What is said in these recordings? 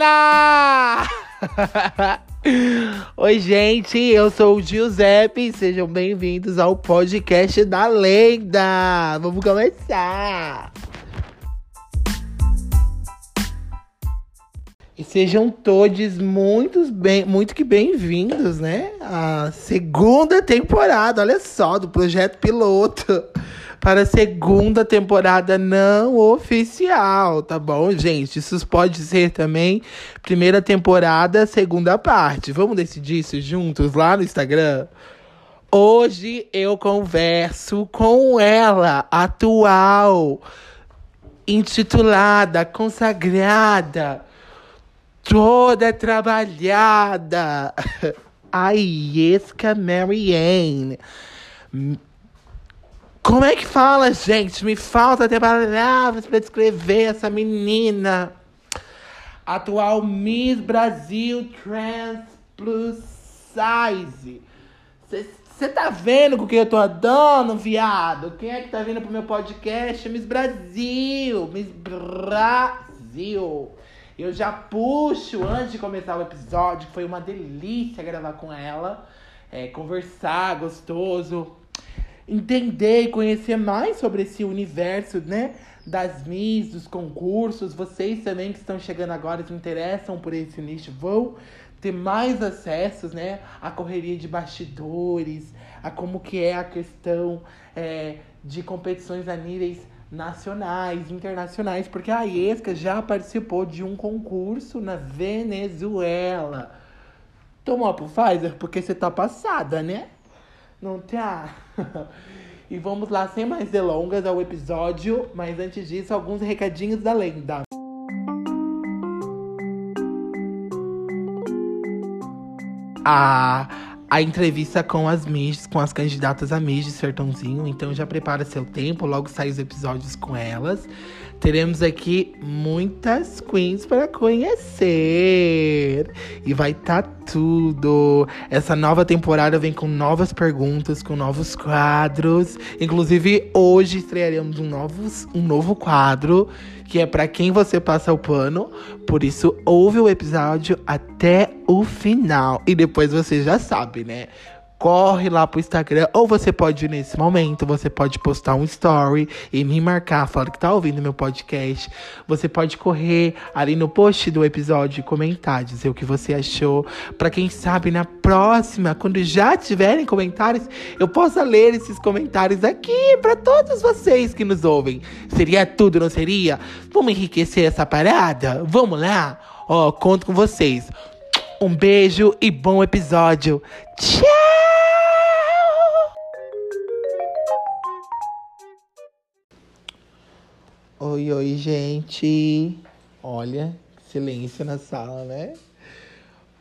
Juliana! Oi, gente, eu sou o Giuseppe. Sejam bem-vindos ao podcast da Lenda. Vamos começar. E sejam todos muito, muito que bem-vindos, né? A segunda temporada, olha só, do projeto piloto para a segunda temporada não oficial, tá bom, gente? Isso pode ser também primeira temporada, segunda parte. Vamos decidir isso juntos lá no Instagram? Hoje eu converso com ela, atual, intitulada, consagrada, toda trabalhada, a Iesca Marianne como é que fala, gente? Me falta até palavras para descrever essa menina. Atual Miss Brasil Trans Plus Size. Você tá vendo com o que eu tô dando, viado? Quem é que tá vindo pro meu podcast? Miss Brasil. Miss Brasil. Eu já puxo antes de começar o episódio, foi uma delícia gravar com ela. É, conversar, gostoso entender e conhecer mais sobre esse universo, né? Das Miss, dos concursos. Vocês também que estão chegando agora se interessam por esse nicho vão ter mais acessos, né? A correria de bastidores, a como que é a questão é, de competições a níveis nacionais, internacionais, porque a IESCA já participou de um concurso na Venezuela. Tomou pro Pfizer porque você tá passada, né? Não tá? e vamos lá, sem mais delongas, ao episódio. Mas antes disso, alguns recadinhos da lenda. A, a entrevista com as Miss, com as candidatas a Miss de Sertãozinho. Então já prepara seu tempo, logo sai os episódios com elas. Teremos aqui muitas queens para conhecer. E vai tá tudo. Essa nova temporada vem com novas perguntas, com novos quadros. Inclusive, hoje estrearemos um, novos, um novo quadro que é para quem você passa o pano. Por isso, ouve o episódio até o final. E depois você já sabe, né? Corre lá pro Instagram. Ou você pode nesse momento, você pode postar um story e me marcar, falando que tá ouvindo meu podcast. Você pode correr ali no post do episódio e comentar, dizer o que você achou. Para quem sabe, na próxima, quando já tiverem comentários, eu possa ler esses comentários aqui para todos vocês que nos ouvem. Seria tudo, não seria? Vamos enriquecer essa parada? Vamos lá? Ó, conto com vocês. Um beijo e bom episódio. Tchau! Oi, oi, gente. Olha, silêncio na sala, né?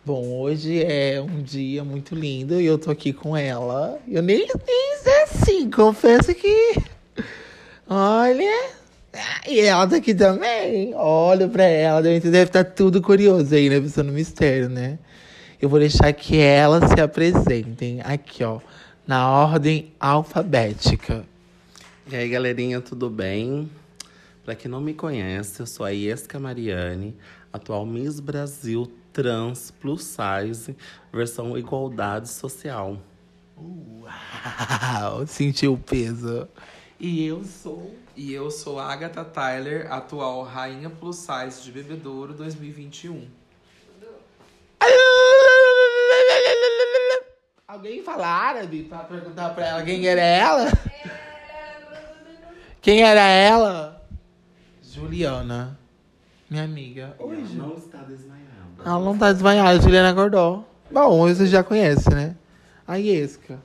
Bom, hoje é um dia muito lindo e eu tô aqui com ela. Eu nem, nem assim, confesso que. Olha. E ela tá aqui também. Olha pra ela, deve estar tá tudo curioso aí, né? Pensando no mistério, né? Eu vou deixar que elas se apresentem aqui, ó, na ordem alfabética. E aí, galerinha, tudo bem? Para quem não me conhece, eu sou a Iesca Mariane, atual Miss Brasil Trans Plus Size, versão Igualdade Social. Uau, sentiu o peso. E eu sou. E eu sou a Agatha Tyler, atual Rainha Plus Size de Bebedouro 2021. Alguém fala árabe pra perguntar pra ela quem era ela? Quem era ela? Juliana, minha amiga. Oi, Ju. não está desmaiada. Ela não está desmaiada, Juliana acordou. Bom, você já conhece, né? A Iesca.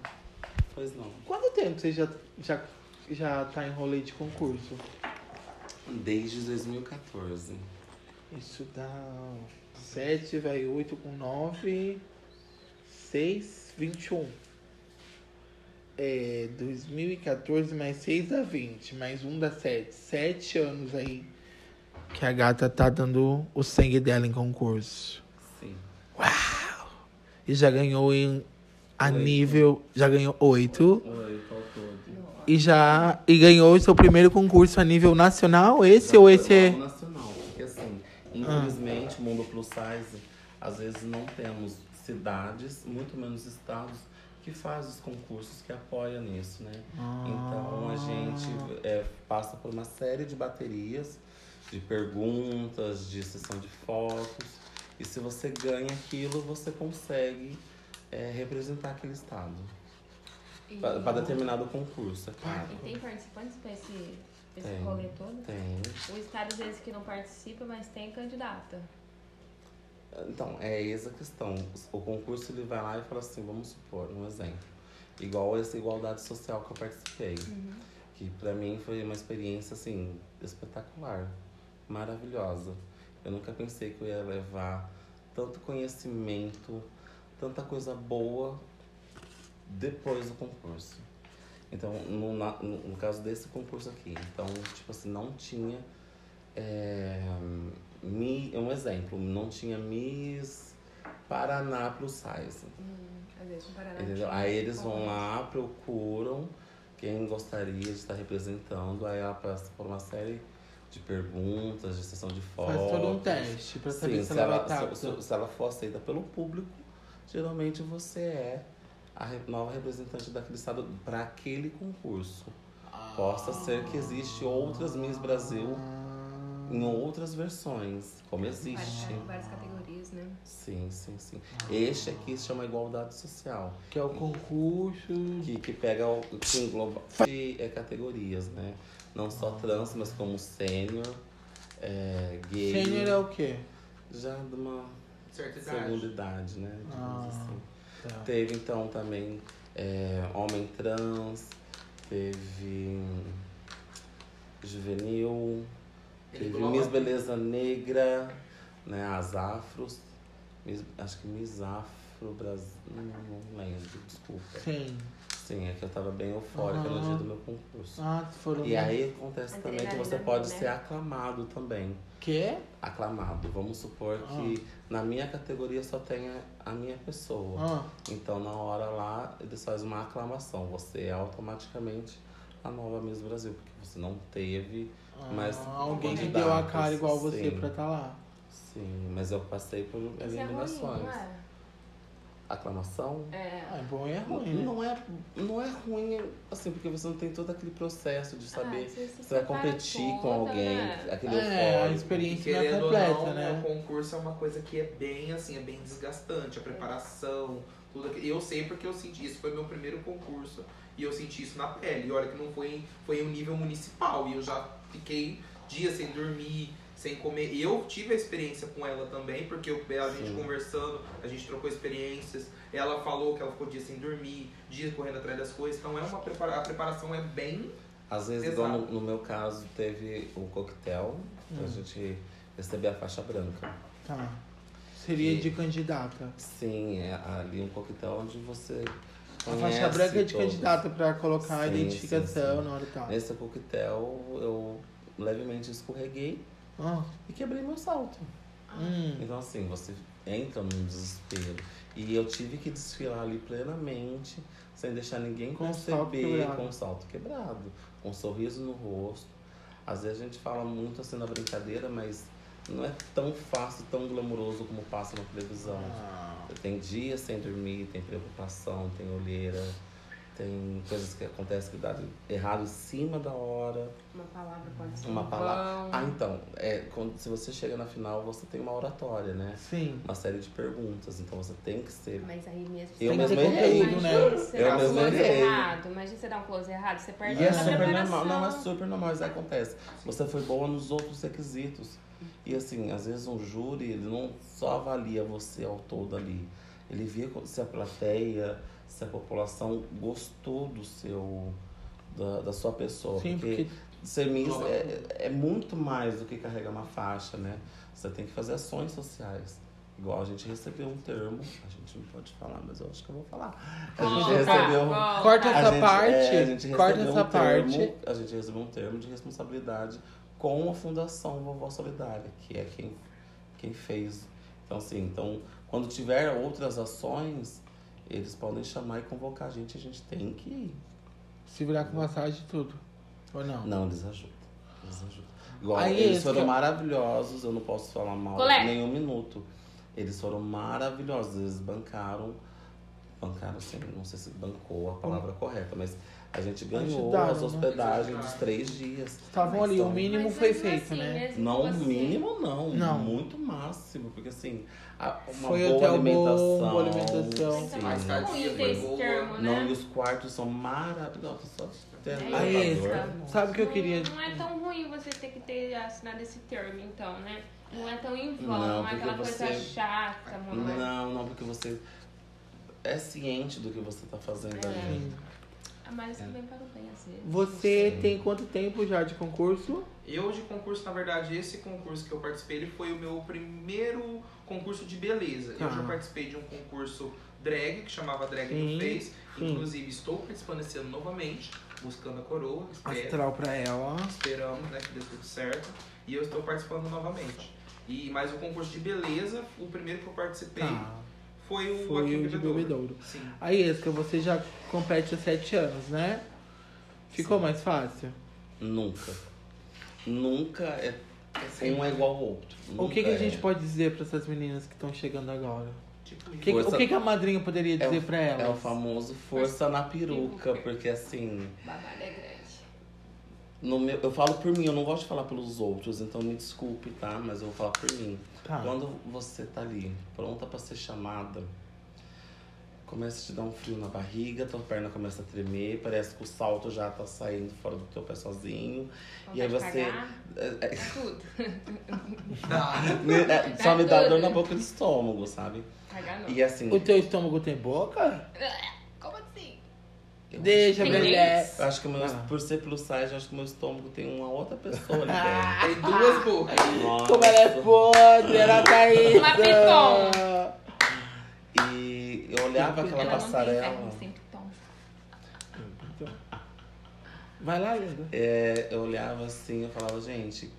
Pois não. Quanto tempo você já, já, já tá em rolê de concurso? Desde 2014. Isso dá 7, velho, 8 com 9, 6, 21. É, 2014 mais 6 dá 20, mais 1 dá 7. 7 anos aí que a gata tá dando o sangue dela em concurso. Sim. Uau! E já ganhou em a oito. nível. Já ganhou 8. E já. E ganhou o seu primeiro concurso a nível nacional? Esse ou esse é. Nacional, porque assim, infelizmente, o mundo plus size, às vezes não temos cidades, muito menos estados, que faz os concursos que apoia nisso, né? Então a gente é, passa por uma série de baterias, de perguntas, de sessão de fotos. E se você ganha aquilo, você consegue é, representar aquele estado. E, Para determinado concurso, é claro. e tem participantes pra esse, pra esse Tem. rolê todo? Tem. O estado às vezes que não participa, mas tem candidata. Então, é essa a questão. O concurso ele vai lá e fala assim, vamos supor, um exemplo. Igual essa igualdade social que eu participei. Que pra mim foi uma experiência assim, espetacular, maravilhosa. Eu nunca pensei que eu ia levar tanto conhecimento, tanta coisa boa depois do concurso. Então, no, na- no, no caso desse concurso aqui, então, tipo assim, não tinha. É, mi, um exemplo, não tinha Miss Paraná Plus Size. Hum, Aí eles vão lá, procuram quem gostaria de estar representando, aí ela passa por uma série de perguntas, de sessão de fotos. Faz todo um teste pra saber Sim, se, se, ela, ela, vai estar. se, se- se ela for aceita pelo público, geralmente você é a nova representante daquele estado para aquele concurso. Possa ser que existe outras Miss Brasil em outras versões, como existe. Várias, várias categorias, né? Sim, sim, sim. Este aqui se chama igualdade social. Que é o concurso. que, que pega o que engloba de é, categorias, né? Não só trans, mas como sênior, é, gay. Sênior é o quê? Já de uma Certa segunda idade. idade, né? Digamos Ah. assim. Tá. Teve então também é, homem trans, teve hum, juvenil, Ele teve Miss Beleza Negra, né? As afros. Miss- acho que Miss Afro Brasil. Não, não lembro, desculpa. Sim. Sim, é que eu tava bem eufórica no Aham. dia do meu concurso. Ah, foram. E aí acontece também que você Adrenalina, pode né? ser aclamado também. Que? Aclamado. Vamos supor que na minha categoria só tenha a minha pessoa. Ah, Então na hora lá eles fazem uma aclamação. Você é automaticamente a nova Miss Brasil, porque você não teve. Mas ah, alguém que deu a cara igual você sim. pra estar lá. Sim, mas eu passei por Isso é ruim, eliminações. não é? Aclamação? É. Ah, é bom e é Não, ruim, né? não é, não é ruim, assim, porque você não tem todo aquele processo de saber Ah, você se Você vai competir com toda, alguém, né? aquele É, a experiência não é querendo ou completa, não, né? o concurso é uma coisa que é bem assim, é bem desgastante, a preparação, tudo aquilo. Eu sei porque eu senti isso, foi meu primeiro concurso e eu senti isso na pele. E olha que não foi, foi em um nível municipal e eu já fiquei dias sem dormir, sem comer. E eu tive a experiência com ela também, porque eu, a gente Sim. conversando, a gente trocou experiências. Ela falou que ela ficou dias sem dormir, dias correndo atrás das coisas. Então é uma prepara a preparação é bem Às vezes, igual no, no meu caso, teve o coquetel, pra gente receber a faixa branca. Tá. Seria de candidata. Sim, é ali um coquetel onde você. A faixa branca é de todos. candidata pra colocar a Sim, identificação sim, sim. na hora e tal. Nesse coquetel, eu levemente escorreguei Ah, e quebrei meu salto. hum. Então, assim, você entra num desespero. E eu tive que desfilar ali plenamente, sem deixar ninguém Com o salto com o salto quebrado, com um sorriso no rosto. Às vezes a gente fala muito assim na brincadeira, mas não é tão fácil, tão glamuroso como passa na televisão. Ah, Tem dias sem dormir, tem preocupação, tem olheira, tem coisas que acontecem que dá errado em cima da hora. Uma palavra pode ser Uma um palavra. pão. Ah, então, é, quando, se você chega na final, você tem uma oratória, né? sim. Uma série de perguntas, então você tem que ser. Mas aí mesmo Eu você mesmo tem que ter errei, conteúdo, né? Eu mesmo close errei. errado. Imagina você dar um close errado, você perde E é super normal, não é super normal, isso acontece. Você foi boa nos outros requisitos. E assim, às vezes um júri, ele não só avalia você ao todo ali. Ele vê se a plateia, se a população gostou do seu, da, da sua pessoa. Sim, porque, porque ser Miss é, é muito mais do que carregar uma faixa, né? Você tem que fazer ações sociais. Igual a gente recebeu um termo, a gente não pode falar, mas eu acho que eu vou falar. A gente Conta, recebeu conta. Corta essa gente, parte, é, a gente corta recebeu essa um termo, parte. A gente recebeu um termo de responsabilidade com a Fundação Vovó Solidária, que é quem, quem fez. Então, assim, então, quando tiver outras ações, eles podem chamar e convocar a gente, a gente tem que ir. se virar com massagem e tudo. Ou não? Não, eles ajudam. Deus ajuda. Igual, Aí, eles foram que- maravilhosos, eu não posso falar mal Colé. nem um minuto. Eles foram maravilhosos, eles bancaram. Bancaram assim, não sei se bancou a palavra correta, mas a gente ganhou Ajudaram, as né? hospedagens dos três dias. Estavam ali, o Então, mínimo Mas foi feito, assim, né? Não, você- mínimo não, Não. muito máximo, porque assim, a- uma Foi boa alimentação. boa alimentação. Mas é sim. ruim foi ter esse boa. termo, Não, né? e os quartos são maravilhosos, só ter É Aí, sabe o que eu queria? Não, não é tão ruim você ter que ter assinado esse termo, então, né? Não é tão em vão, Não, não, é aquela coisa você- chata, mano. Não, não, porque você é ciente do que você tá fazendo É. ali. Ah, Mas também para o bem, às vezes. Você Sim. tem quanto tempo já de concurso? Eu de concurso, na verdade, esse concurso que eu participei, ele foi o meu primeiro concurso de beleza. Tá. Eu já participei de um concurso drag, que chamava Drag Sim, do Face. sim. Inclusive, estou participando esse ano novamente, buscando a coroa. Espero, Astral pra ela. esperamos, né, que dê tudo certo. E eu estou participando novamente. E mais o concurso de beleza, o primeiro que eu participei Tá. Foi o Foi o em de Bebedouro. Sim. Aí, Esca, você já compete há sete anos, né? Ficou mais fácil? Nunca. Nunca é. Um é igual ao outro. o que, que Nunca a gente é. pode dizer pra essas meninas que estão chegando agora? Tipo O que, Força- o que, que a madrinha poderia É dizer o, pra elas? é o famoso força na peruca, porque assim, Babado é grande. no meu, eu falo por mim, eu não gosto de falar pelos outros, então me desculpe, tá? Mas eu vou falar por mim. Tá. Quando você tá ali, pronta pra ser chamada, começa a te dar um frio na barriga, tua perna começa a tremer, parece que o salto já tá saindo fora do teu pé sozinho. E aí você- É, é, tudo. Me- é, só me dá dor na boca do estômago, sabe? Cagar não. E assim. O teu estômago tem boca? Deixa, Tem mulher. Eu acho que o meu, Ah. por ser plus size, eu acho que o meu estômago tem uma outra pessoa ali dentro. Tem duas bocas. Nossa. Como ela é podre, ela tá aí. Uma piton. E eu olhava aquela Ela não tem passarela. sempre tom. Vai lá, linda. é, eu olhava assim, eu falava, gente,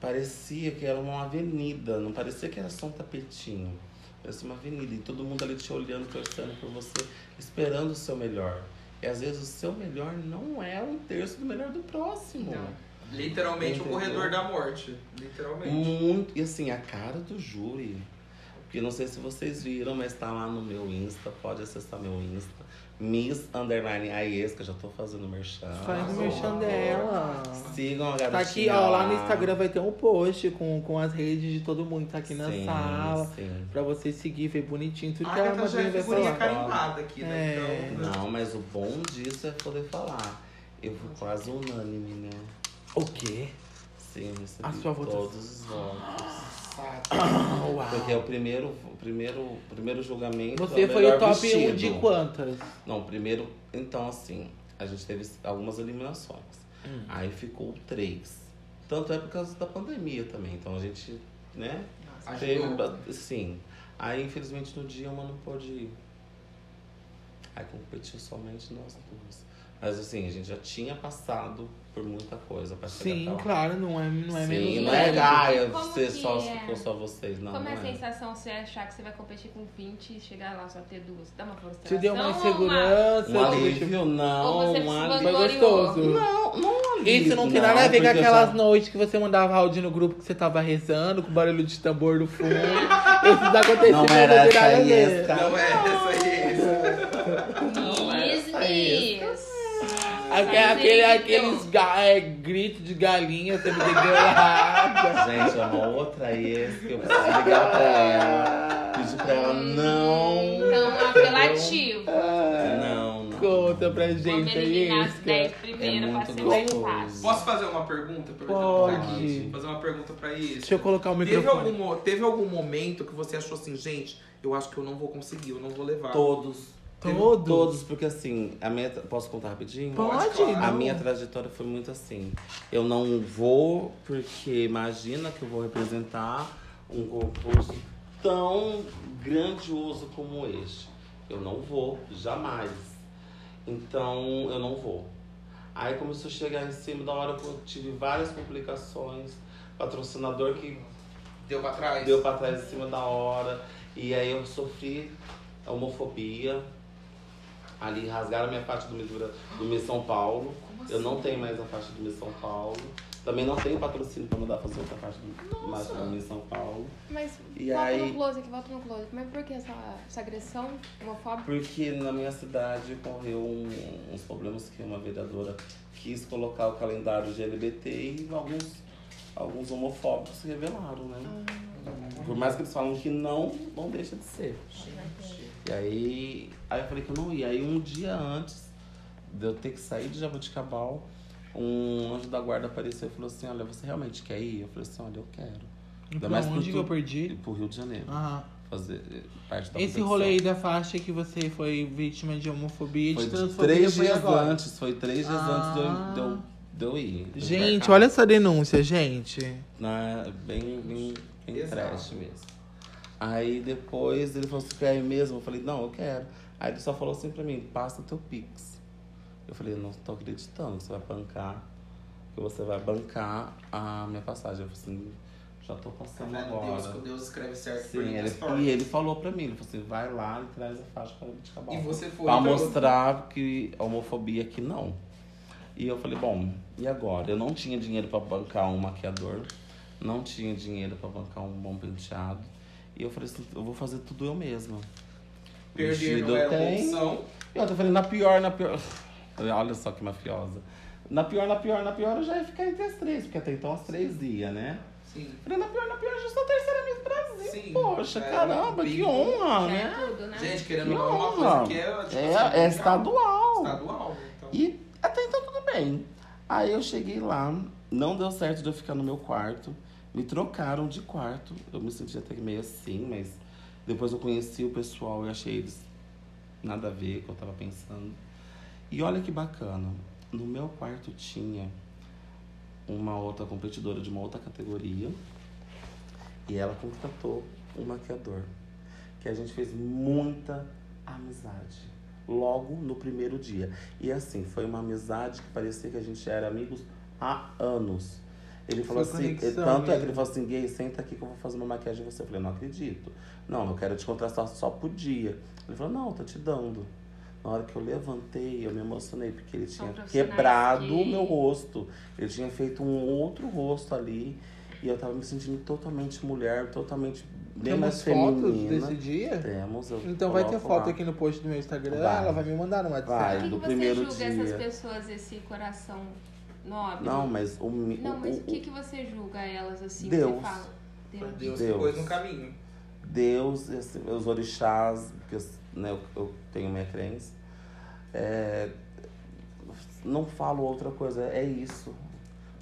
parecia que era uma avenida, não parecia que era só um tapetinho. Parecia uma avenida. E todo mundo ali te olhando, torcendo por você, esperando o seu melhor. E às vezes o seu melhor não é um terço do melhor do próximo. Não. Literalmente Entendeu? o corredor da morte. Literalmente. Muito. E assim, a cara do júri. Porque não sei se vocês viram, mas tá lá no meu Insta. Pode acessar meu Insta. Miss Underline Aiesca, já tô fazendo merchan. Faz o merchan dela. Sigam a Tá garotinha aqui, ó, lá no Instagram vai ter um post com, com as redes de todo mundo que tá aqui na Sim, sala. Sim. Pra você seguir, ver bonitinho tudo A que a Agatha já é vai figurinha carimbada aqui, né? É. Então, Não, mas o bom disso é poder falar. Eu fui quase unânime, né? O quê? Sim, eu recebi A sua votação. todos os votos. Uau. Porque é o primeiro, o primeiro, o primeiro julgamento. é Você o foi o top 1 vestido. de quantas? Não, primeiro, então assim, a gente teve algumas eliminações. Hum. Aí ficou três. Tanto é por causa da pandemia também. Então a gente, né? Teve, Ajudou. sim. Aí infelizmente no dia uma não pôde ir. Aí competiu somente nós duas. Mas assim, a gente já tinha passado por muita coisa pra chegar Sim, claro, não é, não é Sim, menos não é. Gaia Como ser só é? ficou só vocês, não. Como é a não é. sensação você achar que você vai competir com 20 e chegar lá só ter duas? Dá uma frustração? Te deu uma insegurança. Um te alívio, deixou- não. Ou você um alívio. Foi gostoso. Não, não um alívio. Isso não tem nada a ver com aquelas já- noites que você mandava áudio no grupo que você tava rezando, com barulho de tambor no fundo. Esses acontecimentos Não era não essa a ver. Iesca. Não é essa aí. Aquele, aqueles ga- é, gritos de galinha sendo degolada. Gente, é uma outra ex que eu preciso ligar pra ela. Pedir pra ela não. Então, apelativo. Não, não. Conta pra gente aí, eliminar as 10 Isca. primeiras É muito gostoso. fácil. Posso fazer uma pergunta? Pode. Aqui? Fazer uma pergunta pra isso. Deixa eu colocar o Teve microfone. algum, mo- teve algum momento que você achou assim, gente, eu acho que eu não vou conseguir, eu não vou levar. Todos. Todos? Todos, porque assim, a minha. Posso contar rapidinho? Pode, claro. A não. minha trajetória foi muito assim. Eu não vou, porque imagina que eu vou representar um concurso tão grandioso como este. Eu não vou, jamais. Então, eu não vou. Aí começou a chegar em cima da hora que eu tive várias complicações. Patrocinador que Deu pra trás? deu pra trás em cima da hora. E aí eu sofri homofobia. Ali rasgaram minha faixa do Miss, do Miss São Paulo. Como Eu não assim? tenho mais a faixa do Miss São Paulo. Também não tenho patrocínio pra mandar fazer outra parte do pra mim em São Paulo. Mas E volta aí- no close aqui, volta no close. Mas por que essa, essa agressão homofóbica? Porque na minha cidade ocorreu um- uns problemas que uma vereadora quis colocar o calendário de LGBT e alguns, alguns homofóbicos se revelaram, né? Por mais que eles falam que não, não deixa de ser. E aí, aí eu falei que eu não ia. Aí um dia antes de eu ter que sair de Jaboticabal, um anjo da guarda apareceu e falou assim, olha, você realmente quer ir? Eu falei assim, olha, eu quero. Ainda Pra mais onde que eu perdi? Pro Rio de Janeiro. Ah, Fazer eh, parte da esse competição. rolê aí da faixa que você foi vítima de homofobia e Foi de transfobia três foi dias agora. antes, foi três dias Ah. antes de eu, de eu, de eu ir. de Gente, olha essa denúncia, gente. Na, bem, bem, bem trash mesmo. Aí depois ele falou assim, quer ir mesmo? Eu falei, não, eu quero. Aí ele só falou assim pra mim, passa teu Pix. Eu falei, não tô acreditando que você vai bancar, que você vai bancar a minha passagem. Eu falei assim, já tô passando vendo? agora. Deus, Deus escreve certo Sim, ele, Story. e ele falou pra mim, ele falou assim, vai lá e traz a faixa para de cabal. E você foi, Pra mostrar que a homofobia aqui não. E eu falei, bom, e agora? Eu não tinha dinheiro pra bancar um maquiador, não tinha dinheiro pra bancar um bom penteado. E eu falei assim, eu vou fazer tudo eu mesma. Perder Vestido não eu era uma opção. E eu tô falando, na pior, na pior. Olha só que mafiosa. Na pior, na pior, na pior, eu já ia ficar entre as três, porque até então as três ia, né? Sim. Falei, na pior, na pior, eu já sou a terceira Miss Brasil. Sim. Poxa, É, caramba, que honra, É né? tudo, né? Gente, querendo Que ou não, é uma coisa que é, tipo, É, assim, é estadual. Estadual, então. E até então tudo bem. Aí eu cheguei lá, não deu certo de eu ficar no meu quarto. Me trocaram de quarto. Eu me senti até meio assim, mas depois eu conheci o pessoal e achei eles nada a ver com o que eu tava pensando. E olha que bacana. No meu quarto tinha uma outra competidora de uma outra categoria. E ela contratou um maquiador. Que a gente fez muita amizade. Logo no primeiro dia. E assim, foi uma amizade que parecia que a gente era amigos há anos. Ele falou assim, conexão tanto é que mesmo. ele falou assim, gay, senta aqui que eu vou fazer uma maquiagem em você. Eu falei, não acredito. Não, eu quero te contratar só por dia. Ele falou, não, tô te dando. Na hora que eu levantei, eu me emocionei, porque ele tinha quebrado que- o meu rosto. Ele tinha feito um outro rosto ali. E eu tava me sentindo totalmente mulher, totalmente bem mais Temos fotos feminina. desse dia? Temos, eu Então vai ter foto lá. aqui no post do meu Instagram. Vai. Ela vai me mandar no Vai. WhatsApp. Por que, do que você primeiro julga dia. essas pessoas, esse coração nobre? Não, mas o, Não, mas o, o que, que você julga elas assim? Deus. Você fala? Deus. Deus, Deus. pôs no caminho. Deus, esse- os orixás, que eu, né, eu, eu tenho minha crença. É, não falo outra coisa, é isso.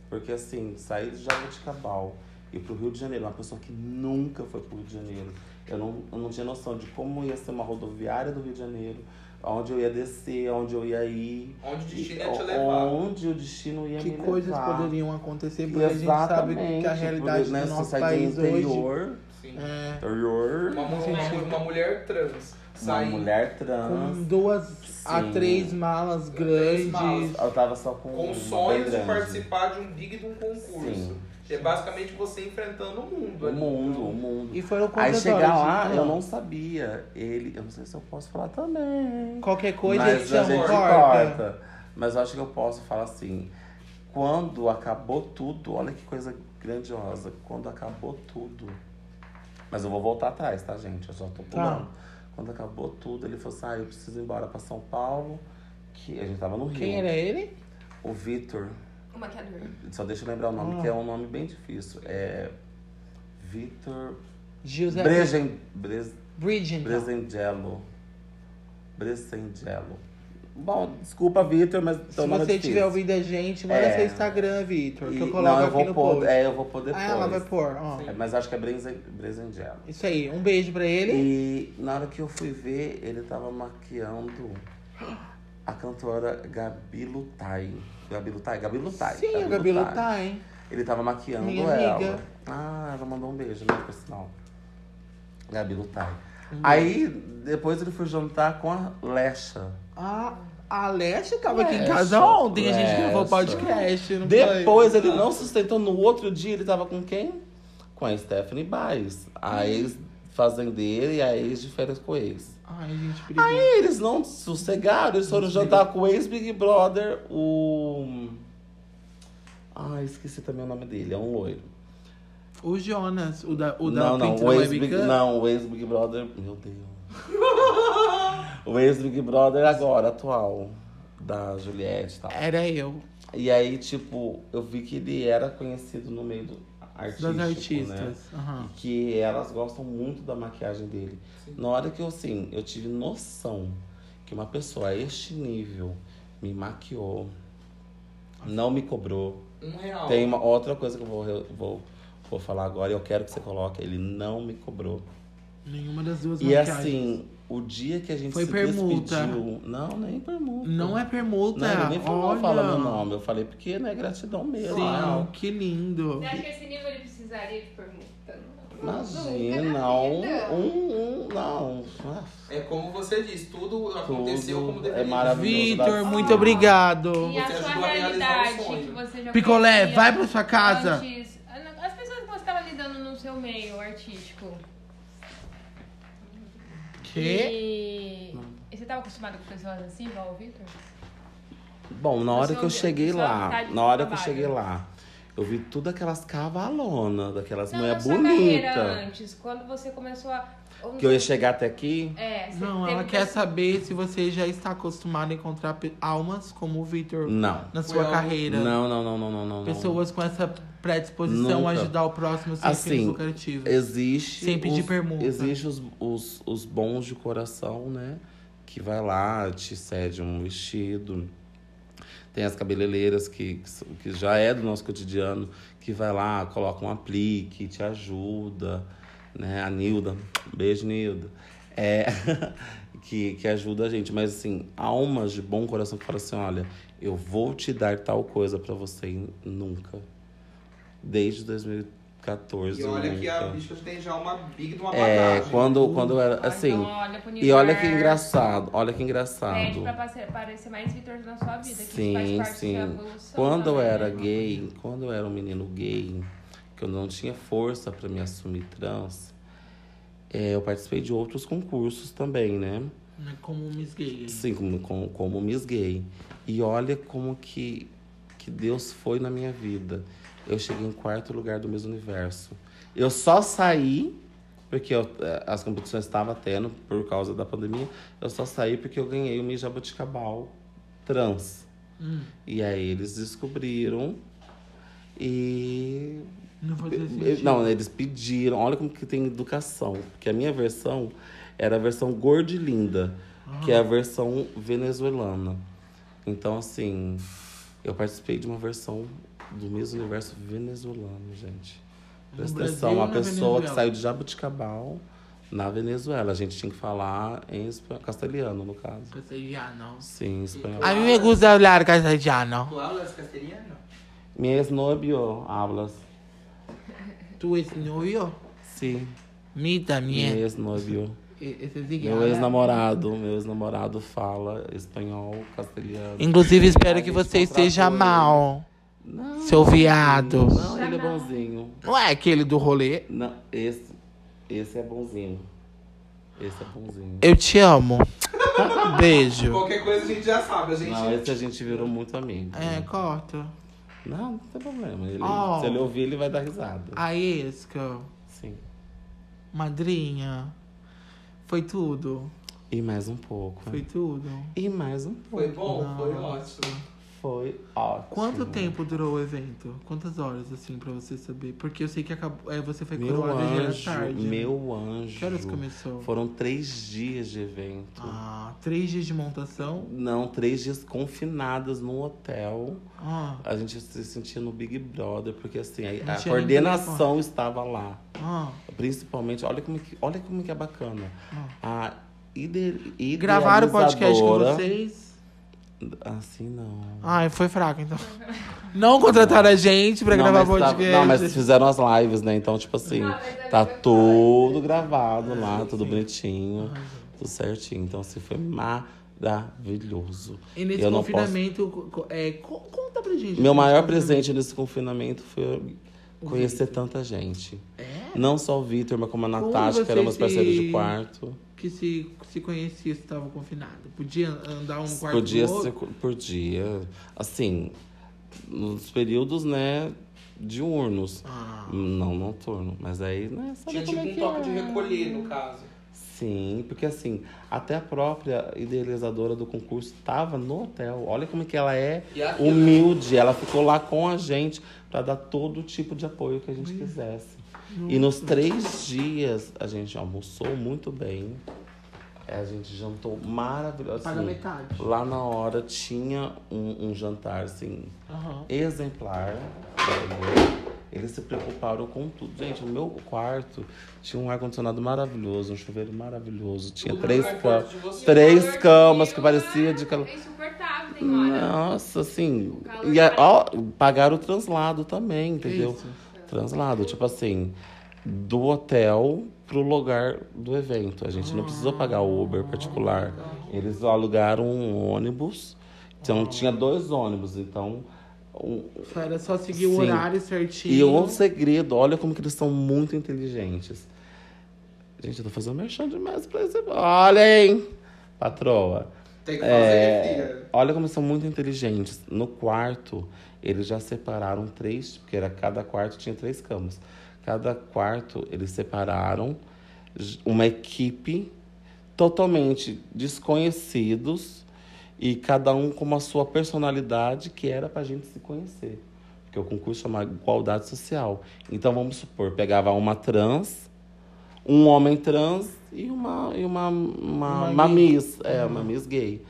Porque assim, sair de Jaboticabal e ir pro Rio de Janeiro, uma pessoa que nunca foi pro Rio de Janeiro, eu não, eu não tinha noção de como ia ser uma rodoviária do Rio de Janeiro, aonde eu ia descer, aonde eu ia ir. Onde o destino ia te levar. Onde o destino ia Que me coisas levar. poderiam acontecer, porque a gente sabe que a realidade porque, né, do você nosso sai país do hoje interior, Sim. é interior, Uma, uma, uma mulher trans uma saindo. mulher trans. com duas a Sim. três malas Três grandes. malas. Eu tava só com. com uma sonhos de grande. participar de um big de um concurso. Sim. É basicamente você enfrentando o mundo. O mundo, Então, o mundo. E foram Aí chegar lá, de- eu não sabia. Ele, eu não sei se eu posso falar também. Qualquer coisa Mas eles a gente corta. corta. Mas eu acho que eu posso falar assim. Quando acabou tudo, olha que coisa grandiosa. Quando acabou tudo. Mas eu vou voltar atrás, tá, gente? Eu só tô pulando. Quando acabou tudo, ele falou assim: ah, eu preciso ir embora pra São Paulo. Que a gente tava no Rio. Quem era ele? O Vitor. Maquiador. Só deixa eu lembrar o nome, Ah. que é um nome bem difícil. É. Vitor. José Bregen, Bres, Bridgen. Bom, desculpa, Vitor, mas Se é você difícil. estiver ouvindo a gente, manda É. seu Instagram, Vitor, que eu coloco não, eu aqui vou no pôr, post. É, eu vou pôr depois. ah, ela vai pôr, ó. É, mas acho que é Brezengelo. Isso aí, um beijo pra ele. E na hora que eu fui ver, ele tava maquiando a cantora Gabi Lutai. Gabi Lutai? Gabi Lutai. Sim, o Gabi tá, hein? Ele tava maquiando Minha ela. amiga. Ah, ela mandou um beijo, né, por sinal. Gabi Lutai. Um Aí, depois ele foi jantar com a Lecha. Ah, a Alessia tava aqui em casa ontem, a gente gravou podcast. Não Depois ele não sustentou. No outro dia ele tava com quem? Com a Stephanie Baez. A ex-fazendeira e a ex de férias com ex. Ai, gente, brigou. Aí eles não sossegaram, eles foram jantar com o ex-Big Brother, o. Ai, esqueci também o nome dele, é um loiro. O Jonas, o da, o da não, não, o ex-Big Webcam. não, o ex-Big Brother. Meu Deus. o ex-Big Brother agora, atual. Da Juliette e tal. Era eu. E aí, tipo, eu vi que ele era conhecido no meio do artístico, Das né? artistas. aham. E que elas gostam muito da maquiagem dele. Sim. Na hora que eu, assim, eu tive noção que uma pessoa a este nível me maquiou, não me cobrou. Um real. Tem uma outra coisa que eu vou, vou, vou falar agora e eu quero que você coloque. Ele não me cobrou. Nenhuma das duas E maquiagens. assim, o dia que a gente Foi se permuta. despediu... Não, nem permuta. Não é permuta. Não, ele nem falou, Olha. fala meu nome. Eu falei, porque não é gratidão mesmo. Sim, que lindo. Você acha que esse nível ele precisaria de permuta? Imagina, não. Um, um, não. Ah, É como você disse, tudo aconteceu Tudo como deveria. é maravilhoso. Vitor, muito obrigado. E a sua realidade que você já Picolé, vai pra sua casa. antes- As pessoas que você estava lidando no seu meio artístico. Que? E... e você estava acostumado com pessoas assim, igual o Vitor? Bom, na hora que eu cheguei lá, de na hora que eu cheguei lá, eu vi tudo aquelas cavalonas, daquelas Não, mulher na sua carreira bonita. antes, quando você começou a... ou Que eu ia chegar até aqui. É, Não, ela quer que- saber se você já está acostumado a encontrar almas como o Vitor Não. na sua Well, carreira. Não, não, não, não. não. Pessoas com essa predisposição a Nunca. ajudar o próximo sem fins Assim, lucrativos. Existe. Sem pedir os, permuta. Existe os, os, os bons de coração, né? Que vai lá, te cede um vestido. Tem as cabeleireiras que, que já é do nosso cotidiano, que vai lá, coloca um aplique, te ajuda, né? A Nilda, beijo, Nilda. É, que, que ajuda a gente. Mas, assim, almas de bom coração que falam assim: olha, eu vou te dar tal coisa pra você nunca. Desde 2014. E olha que a bicha tem já uma big de uma É, bagagem. quando, quando eu era assim. então olha pro E olha que universo, engraçado, olha que Pede engraçado. pra parecer, parecer mais Vitor na sua vida, que Sim, isso faz parte sim. da evolução. Quando eu também, era né? gay, quando eu era um menino gay, que eu não tinha força pra me assumir trans, é, eu participei de outros concursos também, né? Né, Como um Miss Gay. Sim, como, como, como Miss Gay. E olha como que, que Deus foi na minha vida. Eu cheguei em quarto lugar do Miss Universo. Eu só saí, porque eu- eh, as competições estavam tendo por causa da pandemia. Eu só saí porque eu ganhei o Miss Jabuticabal trans. Hum, E aí eles descobriram e não. Não, eles pediram. Olha como que tem educação. Porque a minha versão era a versão gorda e linda, que é a versão venezuelana. Então, assim, eu participei de uma versão do mesmo universo venezuelano, gente. Presta No atenção, Brasil uma pessoa que Venezuela? saiu de Jabuticabal na Venezuela. A gente tinha que falar em espa- castelhano, no caso. Castellano. Sim, espanhol. A mí me gusta hablar castellano. Tu hablas castelhano? Mi exnovio hablas. Tu es novio? Sim, Mi mi. E- Esse sí que Meu ex-namorado, meu ex-namorado fala espanhol, castelhano. Inclusive, espero que gente você esteja ele. mal. Não, Seu viado. Não, ele é bonzinho. Não é aquele do rolê? Não, esse, esse é bonzinho. Esse é bonzinho. Eu te amo. Beijo. Qualquer coisa a gente já sabe. A gente. Não, esse a gente virou muito amigo. É, corta. Não, não tem problema. Ele, Oh. Se ele ouvir, ele vai dar risada. A Esca, Sim. madrinha. Foi tudo. E mais um pouco. Foi tudo. E mais um pouco. Foi bom? Foi Nossa. ótimo. Foi ótimo. Quanto tempo durou o evento? Quantas horas, assim, pra você saber? Porque eu sei que acabou, é, você foi Meu coroada já era anjo, tarde. meu anjo. Que horas começou? Foram três dias de evento. Ah, três dias de montação? Não, três dias confinadas no hotel. Ah, A gente se sentia no Big Brother, porque assim, a, a coordenação estava lá. ah. Principalmente, olha como que, olha como que é bacana. A ide, Gravaram o podcast com vocês? Assim não. Ai, foi fraco, então. Não contrataram a gente pra não, gravar mas tá- podcast. não, mas fizeram as lives, né? Então, tipo assim, tá tudo gravado lá, tudo sim. bonitinho, tudo certinho. Então, assim, foi maravilhoso. E nesse Eu não confinamento, co- co- é, co- conta pra gente. Meu maior confinamento. presente nesse confinamento foi conhecer tanta gente. É? Não só o Vitor, mas como a Como Natasha, que eram meus você se- parceiros de quarto. Que se, se conhecia se estava confinado. Podia andar um quarto Por dia, do outro? se- por dia. Assim, nos períodos, né, diurnos. Ah. Não noturno. Mas aí, né, sabe Tinha como tipo é um que toque é. de recolher, no caso. Sim, porque assim, até a própria idealizadora do concurso estava no hotel. Olha como é que ela é humilde. Ela ficou lá com a gente para dar todo tipo de apoio que a gente quisesse. E nos três dias a gente almoçou muito bem. É, A gente jantou maravilhoso. Paga assim, metade. Lá na hora tinha um, um jantar assim Aham. exemplar. Eles se preocuparam com tudo. Gente, o meu quarto tinha um ar-condicionado maravilhoso, um chuveiro maravilhoso. Tinha Tudo três vocês. Três camas que parecia de é calor. tem hora. Nossa, assim. calor E a- parece- ó, pagaram o translado também, entendeu? isso? Translado, tipo assim, do hotel pro lugar do evento. A gente não precisou pagar o Uber particular. Eles alugaram um ônibus. Então tinha dois ônibus, então. um- Era só seguir o Sim. horário certinho. e um segredo, olha como que eles são muito inteligentes. Gente, eu tô fazendo merchan demais pra esse. Olha, hein, patroa. Tem que fazer, É, olha como eles são muito inteligentes. No quarto, eles já separaram três, porque era cada quarto tinha três camas. Cada quarto eles separaram uma equipe totalmente desconhecidos e cada um com a sua personalidade que era pra gente se conhecer. Porque o concurso chama Igualdade Social. Então vamos supor, pegava uma trans, um homem trans e uma, e uma, uma, Uma uma miss, é, uma miss gay.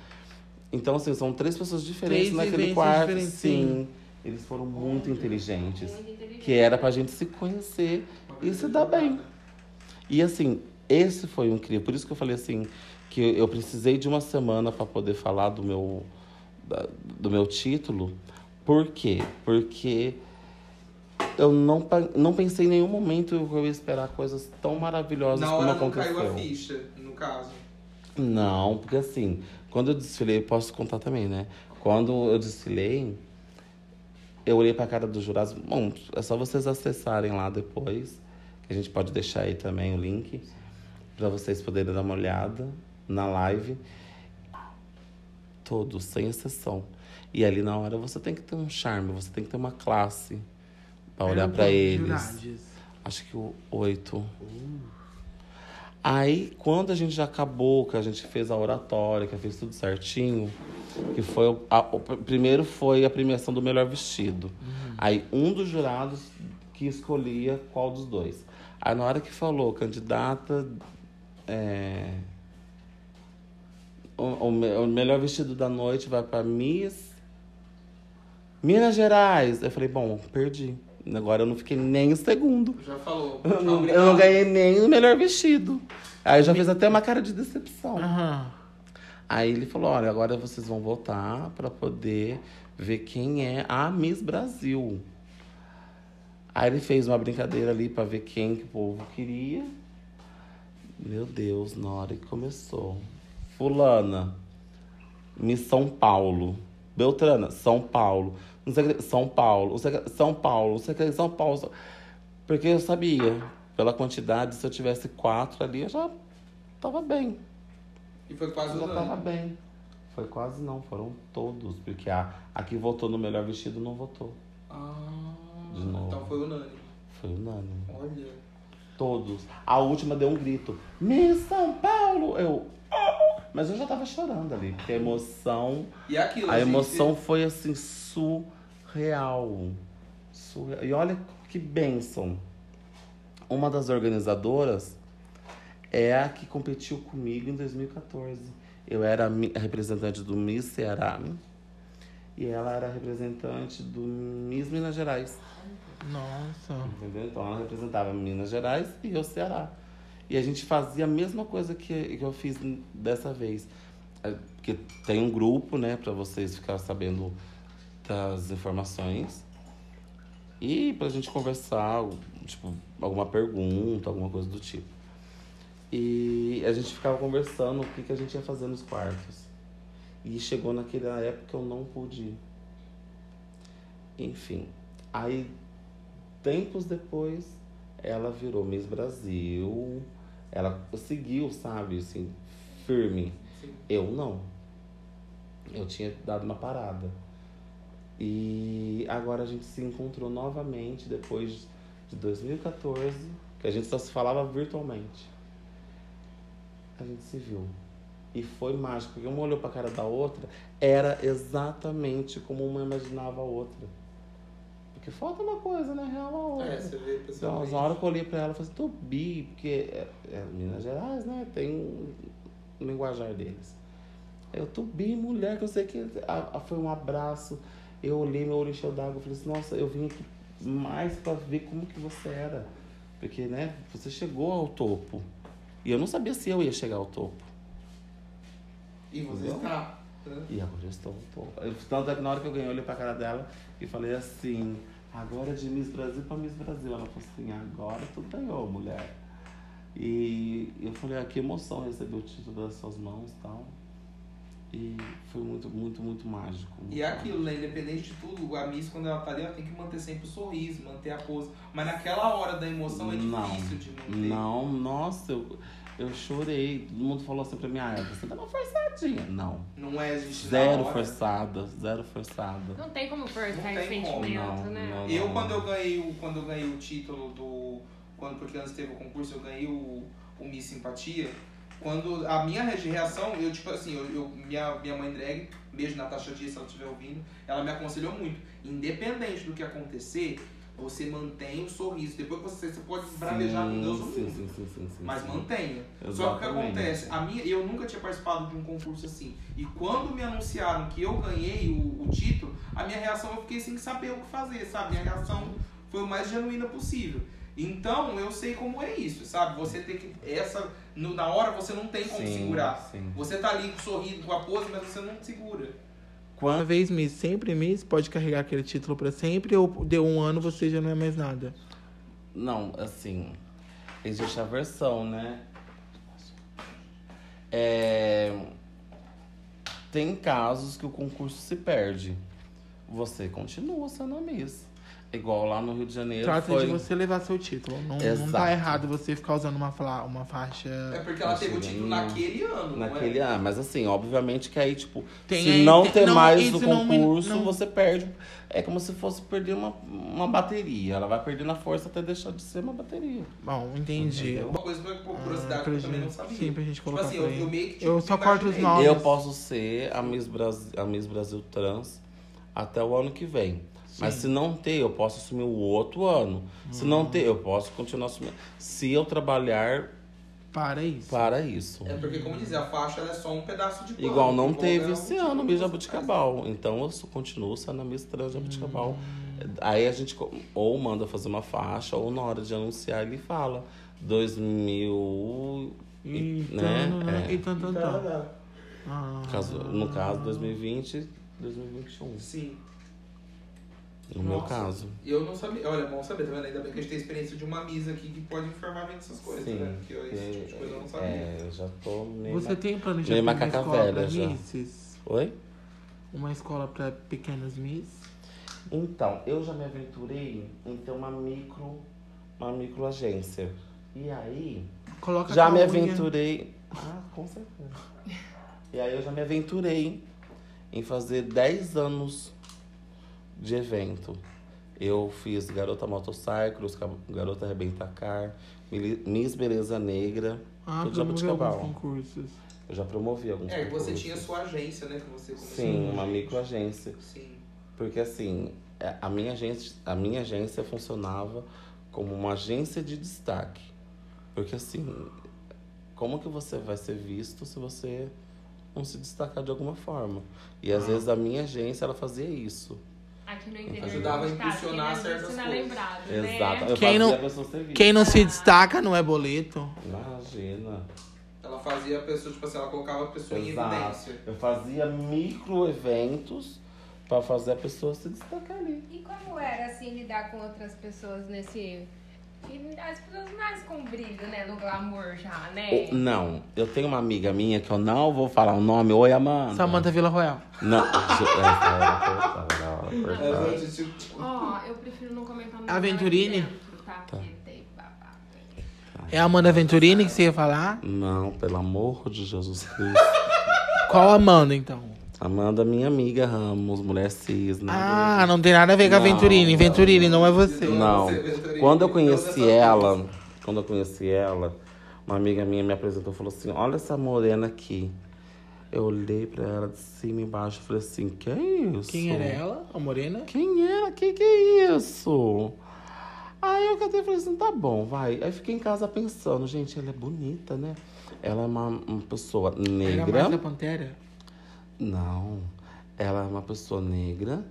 Então, assim, são três pessoas diferentes Três naquele quarto. diferentes, Sim. Eles foram muito inteligentes. Muito inteligente. Que era pra gente se conhecer e se dar bem. E assim, esse foi um incrível. Por isso que eu falei assim, que eu precisei de uma semana para poder falar do meu, da- do meu título. Por quê? Porque eu não, não pensei em nenhum momento que eu ia esperar coisas tão maravilhosas Na como hora não aconteceu. caiu a ficha, no caso. Não, porque assim, quando eu desfilei, eu posso contar também, né? Quando eu desfilei, eu olhei pra cara dos jurados. Bom, é só vocês acessarem lá depois. Que a gente pode deixar aí também o link. Pra vocês poderem dar uma olhada na live. Todos, sem exceção. E ali na hora você tem que ter um charme, você tem que ter uma classe pra olhar quantos eles. jurados? Acho que o oito. Aí, quando a gente já acabou, que a gente fez a oratória, que fez tudo certinho, que foi o, a- o pr- primeiro foi a premiação do melhor vestido. Aí um dos jurados que escolhia qual dos dois. Aí na hora que falou, candidata. é, o, o o melhor vestido da noite vai para Miss Minas Gerais. Eu falei, bom, perdi. Agora eu não fiquei nem em segundo. Já falou. Eu não, eu não ganhei nem o melhor vestido. Aí eu já fiz até uma cara de decepção. Aham. Aí ele falou: olha, agora vocês vão votar para poder ver quem é a Miss Brasil. Aí ele fez uma brincadeira ali para ver quem que o povo queria. Meu Deus, na hora que começou. Fulana, Miss São Paulo. Beltrana, São Paulo. São Paulo. São Paulo. São Paulo. Porque eu sabia, pela quantidade, se eu tivesse quatro ali, eu já tava bem. E foi quase Já o tava ano. bem. Foi quase não, foram todos. Porque a, a que votou no melhor vestido não votou. Ah, De novo. então foi unânime. Foi unânime. Olha. Todos. A última deu um grito. Miss São Paulo! Eu. Mas eu já tava chorando ali, porque a emoção. E aquilo, A gente, emoção foi assim, surreal. Surreal. E olha que bênção. Uma das organizadoras é a que competiu comigo em 2014. Eu era a representante do Miss Ceará e ela era a representante do Miss Minas Gerais. Nossa. Entendeu? Então ela representava Minas Gerais e eu Ceará. E a gente fazia a mesma coisa que, que eu fiz dessa vez. É, Porque tem um grupo, né, para vocês ficarem sabendo das informações. E pra gente conversar, tipo, alguma pergunta, alguma coisa do tipo. E a gente ficava conversando o que, que a gente ia fazer nos quartos. E chegou naquela época que eu não pude ir. Enfim. Aí tempos depois, ela virou Miss Brasil. Ela seguiu, sabe, assim, firme. Sim. Eu não. Eu tinha dado uma parada. E agora a gente se encontrou novamente depois de 2014, que a gente só se falava virtualmente. A gente se viu. E foi mágico, porque uma olhou pra cara da outra, era exatamente como uma imaginava a outra. Porque falta uma coisa, né? Real a outra. É, você vê Então, pessoalmente. na hora que eu olhei pra ela, eu falei assim, Tobi, porque é, é Minas Gerais, né? Tem um linguajar deles. Eu, Tobi, mulher, que eu sei que. a- a- foi um abraço. Eu olhei, meu olho encheu d'água. Eu falei assim, nossa, eu vim aqui mais pra ver como que você era. Porque, né, você chegou ao topo. E eu não sabia se eu ia chegar ao topo. E você Entendeu? está. E agora eu estou. Eu- Tanto é que na hora que eu ganhei, eu olhei pra cara dela e falei assim, agora de Miss Brasil pra Miss Brasil. Ela falou assim, agora tu ganhou, mulher. E eu falei, ah, que emoção receber o título das suas mãos e tal. E foi muito, muito, muito mágico. muito E é aquilo, né? Independente de tudo, a Miss, quando ela tá ali, ela tem que manter sempre o sorriso, manter a pose. Mas naquela hora da emoção é Não, difícil de manter. Não, nossa, eu, eu chorei. Todo mundo falou assim pra mim, ah, você dá uma forçadinha. Não. Não é gente Zero forçada, zero forçada. Não tem como forçar Não esse sentimento, não, né? não. Eu, quando eu ganhei o, quando eu ganhei o título do. Quando, porque antes teve o concurso, eu ganhei o, o Miss Simpatia. Quando a minha re- reação, eu, tipo assim, eu, eu- minha, minha mãe drag, beijo Natasha Dias se ela estiver ouvindo, ela me aconselhou muito. Independente do que acontecer, você mantém o sorriso. Depois que você, você pode bravejar com Deus no sim, mundo. sim, sim, sim, sim, Mas mantenha. Só que o que Exatamente. acontece? A minha, eu nunca tinha participado de um concurso assim. E quando me anunciaram que eu ganhei o, o título, a minha reação eu fiquei sem saber o que fazer, sabe? Minha reação foi o mais genuína possível. Então eu sei como é isso, sabe? Você tem que. Essa. no- na hora você não tem como Sim, segurar. sim. Você tá ali sorrindo com a pose, mas você não segura. Uma vez Miss, sempre Miss, pode carregar aquele título pra sempre ou deu um ano você já não é mais nada? não, assim, existe a versão, né? É, tem casos que o concurso se perde. Você continua sendo a Miss. Igual lá no Rio de Janeiro Trata foi... de você levar seu título. Não, não tá errado você ficar usando uma, fla- uma faixa. É porque ela teve o título Naquele- naquele ano. não é? Naquele ano, mas assim, obviamente que aí, tipo, Tem se não tem- ter não, mais o não concurso, não- você perde. É como se fosse perder uma, uma bateria. Ela vai perdendo a força até deixar de ser uma bateria. Bom, entendi. Entendeu? Uma coisa que por curiosidade Ah, que eu também não sabia. sim, pra gente tipo colocar assim, pra eu, eu meio que Eu tipo, só corto os nomes. Eu posso ser a Miss, Brasil, a Miss Brasil Trans até o ano que vem. Mas se não ter, eu posso assumir o outro ano. Se não ter, eu posso continuar assumindo. Se eu trabalhar Para isso. para isso. É porque, como dizia, a faixa ela é só um pedaço de pano. Igual não teve é um esse tipo ano, de Miss. Jabuticabal. Então eu continuo sendo a Miss Trans Jabuticabal. Aí a gente ou manda fazer uma faixa, ou na hora de anunciar ele fala 2000. E né? tan, né? É. E tan, Então, tan. Ah. No caso, 2020, 2021. Sim. No meu Nossa. caso. Eu não sabia. Olha, é bom saber, tá vendo? Ainda bem que a gente tem experiência de uma misa aqui que pode informar bem dessas coisas, Sim. né? Porque eu, esse tipo de coisa eu não sabia. É, eu já tô meio. Você tem plano de uma macaca escola velha pra já. misses? Oi? Uma escola pra pequenas miss? Então, eu já me aventurei em ter uma micro, uma micro agência. E aí, Coloca já me aventurei. Ah, com certeza. E aí eu já me aventurei em fazer 10 anos de evento. Eu fiz Garota Motorcycles, Garota Arrebenta Car, Miss Beleza Negra. Ah, tudo alguns Jabuticabal. concursos. Eu já promovi alguns É, que você concursos. tinha sua agência, né? Que você começou Sim, uma microagência. Sim. Porque assim, é, a minha agência, a minha agência funcionava como uma agência de destaque. Porque assim, como que você vai ser visto se você não se destacar de alguma forma? E às Ah. vezes a minha agência ela fazia isso. Aqui no interior Ajudava a impulsionar certas é coisas. lembrado, Exato. né? Quem não-. Quem não se destaca não é boleto. Imagina. Ela fazia a pessoa, tipo assim, ela colocava a pessoa em Exato. evidência. Eu fazia micro eventos para fazer a pessoa se destacar ali. E como era assim lidar com outras pessoas nesse. Que As pessoas mais com brilho, né? No glamour já, né? O- Não, eu tenho uma amiga minha que eu não vou falar o nome. Oi, Amanda. Samanta Vila Royal. Não, essa era cortada, da hora, É, cortada. gente, tipo, Ó, eu prefiro não comentar nada Aventurini? aqui dentro, tá? Porque tem babado. É a Amanda Venturini que você ia falar? Não, pelo amor de Jesus Cristo. Qual Amanda, então? Amanda, minha amiga Ramos, mulher cis, né? Ah, não tem nada a ver com a Não, Venturini. Venturini não é você. Não. Você, Venturini, Quando eu todas conheci essas ela, quando eu conheci ela, uma amiga minha me apresentou e falou assim: Olha essa morena aqui. Eu olhei pra ela de cima e embaixo e falei assim: Que é isso? Quem era ela? A morena? Quem era? Que que é isso? Aí eu catei e falei assim, tá bom, vai. Aí fiquei em casa pensando, gente, ela é bonita, né? Ela é uma, uma pessoa Era negra. mais a Pantera? Não. Ela é uma pessoa negra,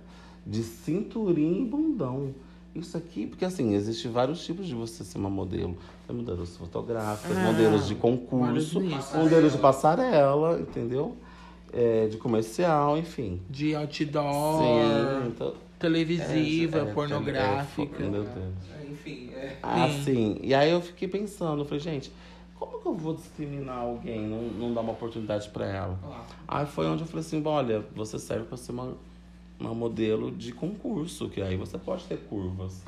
de cinturinha e bundão. Isso aqui, porque assim, existem vários tipos de você ser uma modelo. Tem modelos fotográficas, Ah, modelos de concurso, modelos de passarela, entendeu? É, de comercial, enfim. De outdoor, Sim, então, televisiva, é, é, pornográfica. meu Deus. É, Enfim, é. Assim, e aí eu fiquei pensando, eu falei, gente, como que eu vou discriminar alguém, não, não dar uma oportunidade pra ela? Aí foi onde eu falei assim, olha, você serve pra ser uma, uma modelo de concurso, que aí você pode ter curvas.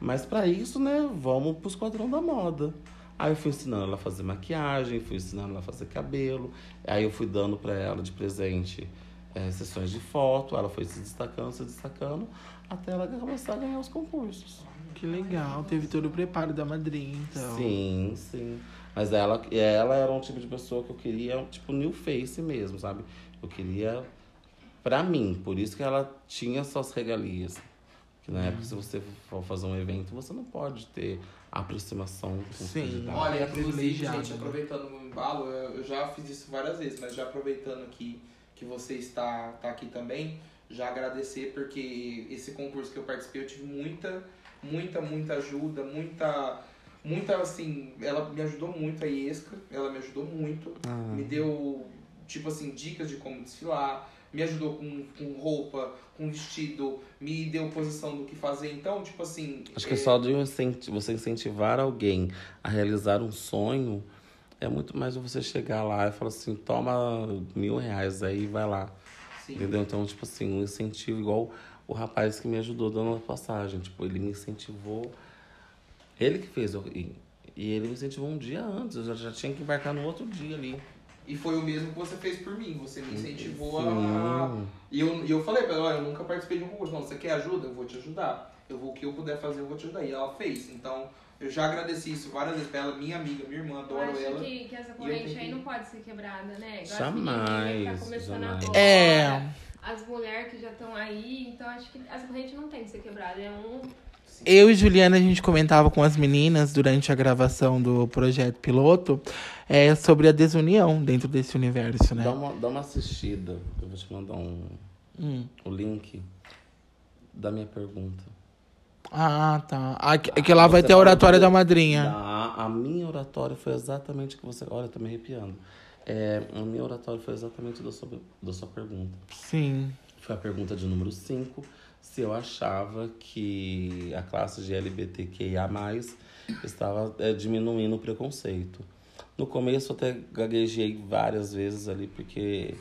Mas pra isso, né, vamos pro esquadrão da moda. Aí eu fui ensinando ela a fazer maquiagem, fui ensinando ela a fazer cabelo. Aí eu fui dando pra ela de presente eh, sessões de foto, ela foi se destacando, se destacando, até ela começar a ganhar os concursos. Que legal, teve todo o preparo da madrinha, então. Sim, sim. Mas ela, ela era um tipo de pessoa que eu queria, tipo, new face mesmo, sabe? Eu queria pra mim. Por isso que ela tinha suas regalias. Que na época, se você for fazer um evento, você não pode ter aproximação com Sim. Olha, inclusive, gente, né? aproveitando o embalo, eu eu já fiz isso várias vezes, mas já aproveitando que, que você está, tá aqui também, já agradecer, porque esse concurso que eu participei, eu tive muita, muita, muita ajuda, muita, muita, assim, ela me ajudou muito, a Iesca, ela me ajudou muito, Ah. me deu, tipo assim, dicas de como desfilar, me ajudou com, com roupa, com vestido, me deu posição do que fazer, então, tipo assim... Acho que é, só de um incenti- você incentivar alguém a realizar um sonho é muito mais você chegar lá e falar assim, toma mil reais aí e vai lá. sim. Entendeu? Então, tipo assim, um incentivo igual o rapaz que me ajudou dando a passagem. Tipo, ele me incentivou. Ele que fez. eu- E, e ele me incentivou um dia antes. Eu já, já tinha que embarcar no outro dia ali. E foi o mesmo que você fez por mim. Você me incentivou a. Sim. E eu, e eu falei pra ela: olha, eu nunca participei de um concurso. Não, você quer ajuda? Eu vou te ajudar. Eu vou, o que eu puder fazer, eu vou te ajudar. E ela fez. Então, eu já agradeci isso várias vezes pra ela, minha amiga, minha irmã, Eu adoro acho ela. que, que essa eu corrente tenho aí que- não pode ser quebrada, né? Igual Jamais, as meninas que tá começando jamais. agora, É. As mulheres que já estão aí, então acho que essa corrente não tem que ser quebrada. É um. Eu e Juliana, a gente comentava com as meninas durante a gravação do projeto piloto é, sobre a desunião dentro desse universo, né? Dá, uma, dá uma assistida. Eu vou te mandar um, Hum. o link da minha pergunta. Ah, tá. Aqui, que lá vai ter a oratória da madrinha. Da- a minha oratória foi exatamente o que você. Olha, tô me arrepiando. É, a minha oratória foi exatamente da sua, da sua pergunta. Sim. Foi a pergunta de número 5. Se eu achava que a classe de LGBTQIA estava é, diminuindo o preconceito. No começo eu até gaguejei várias vezes ali, porque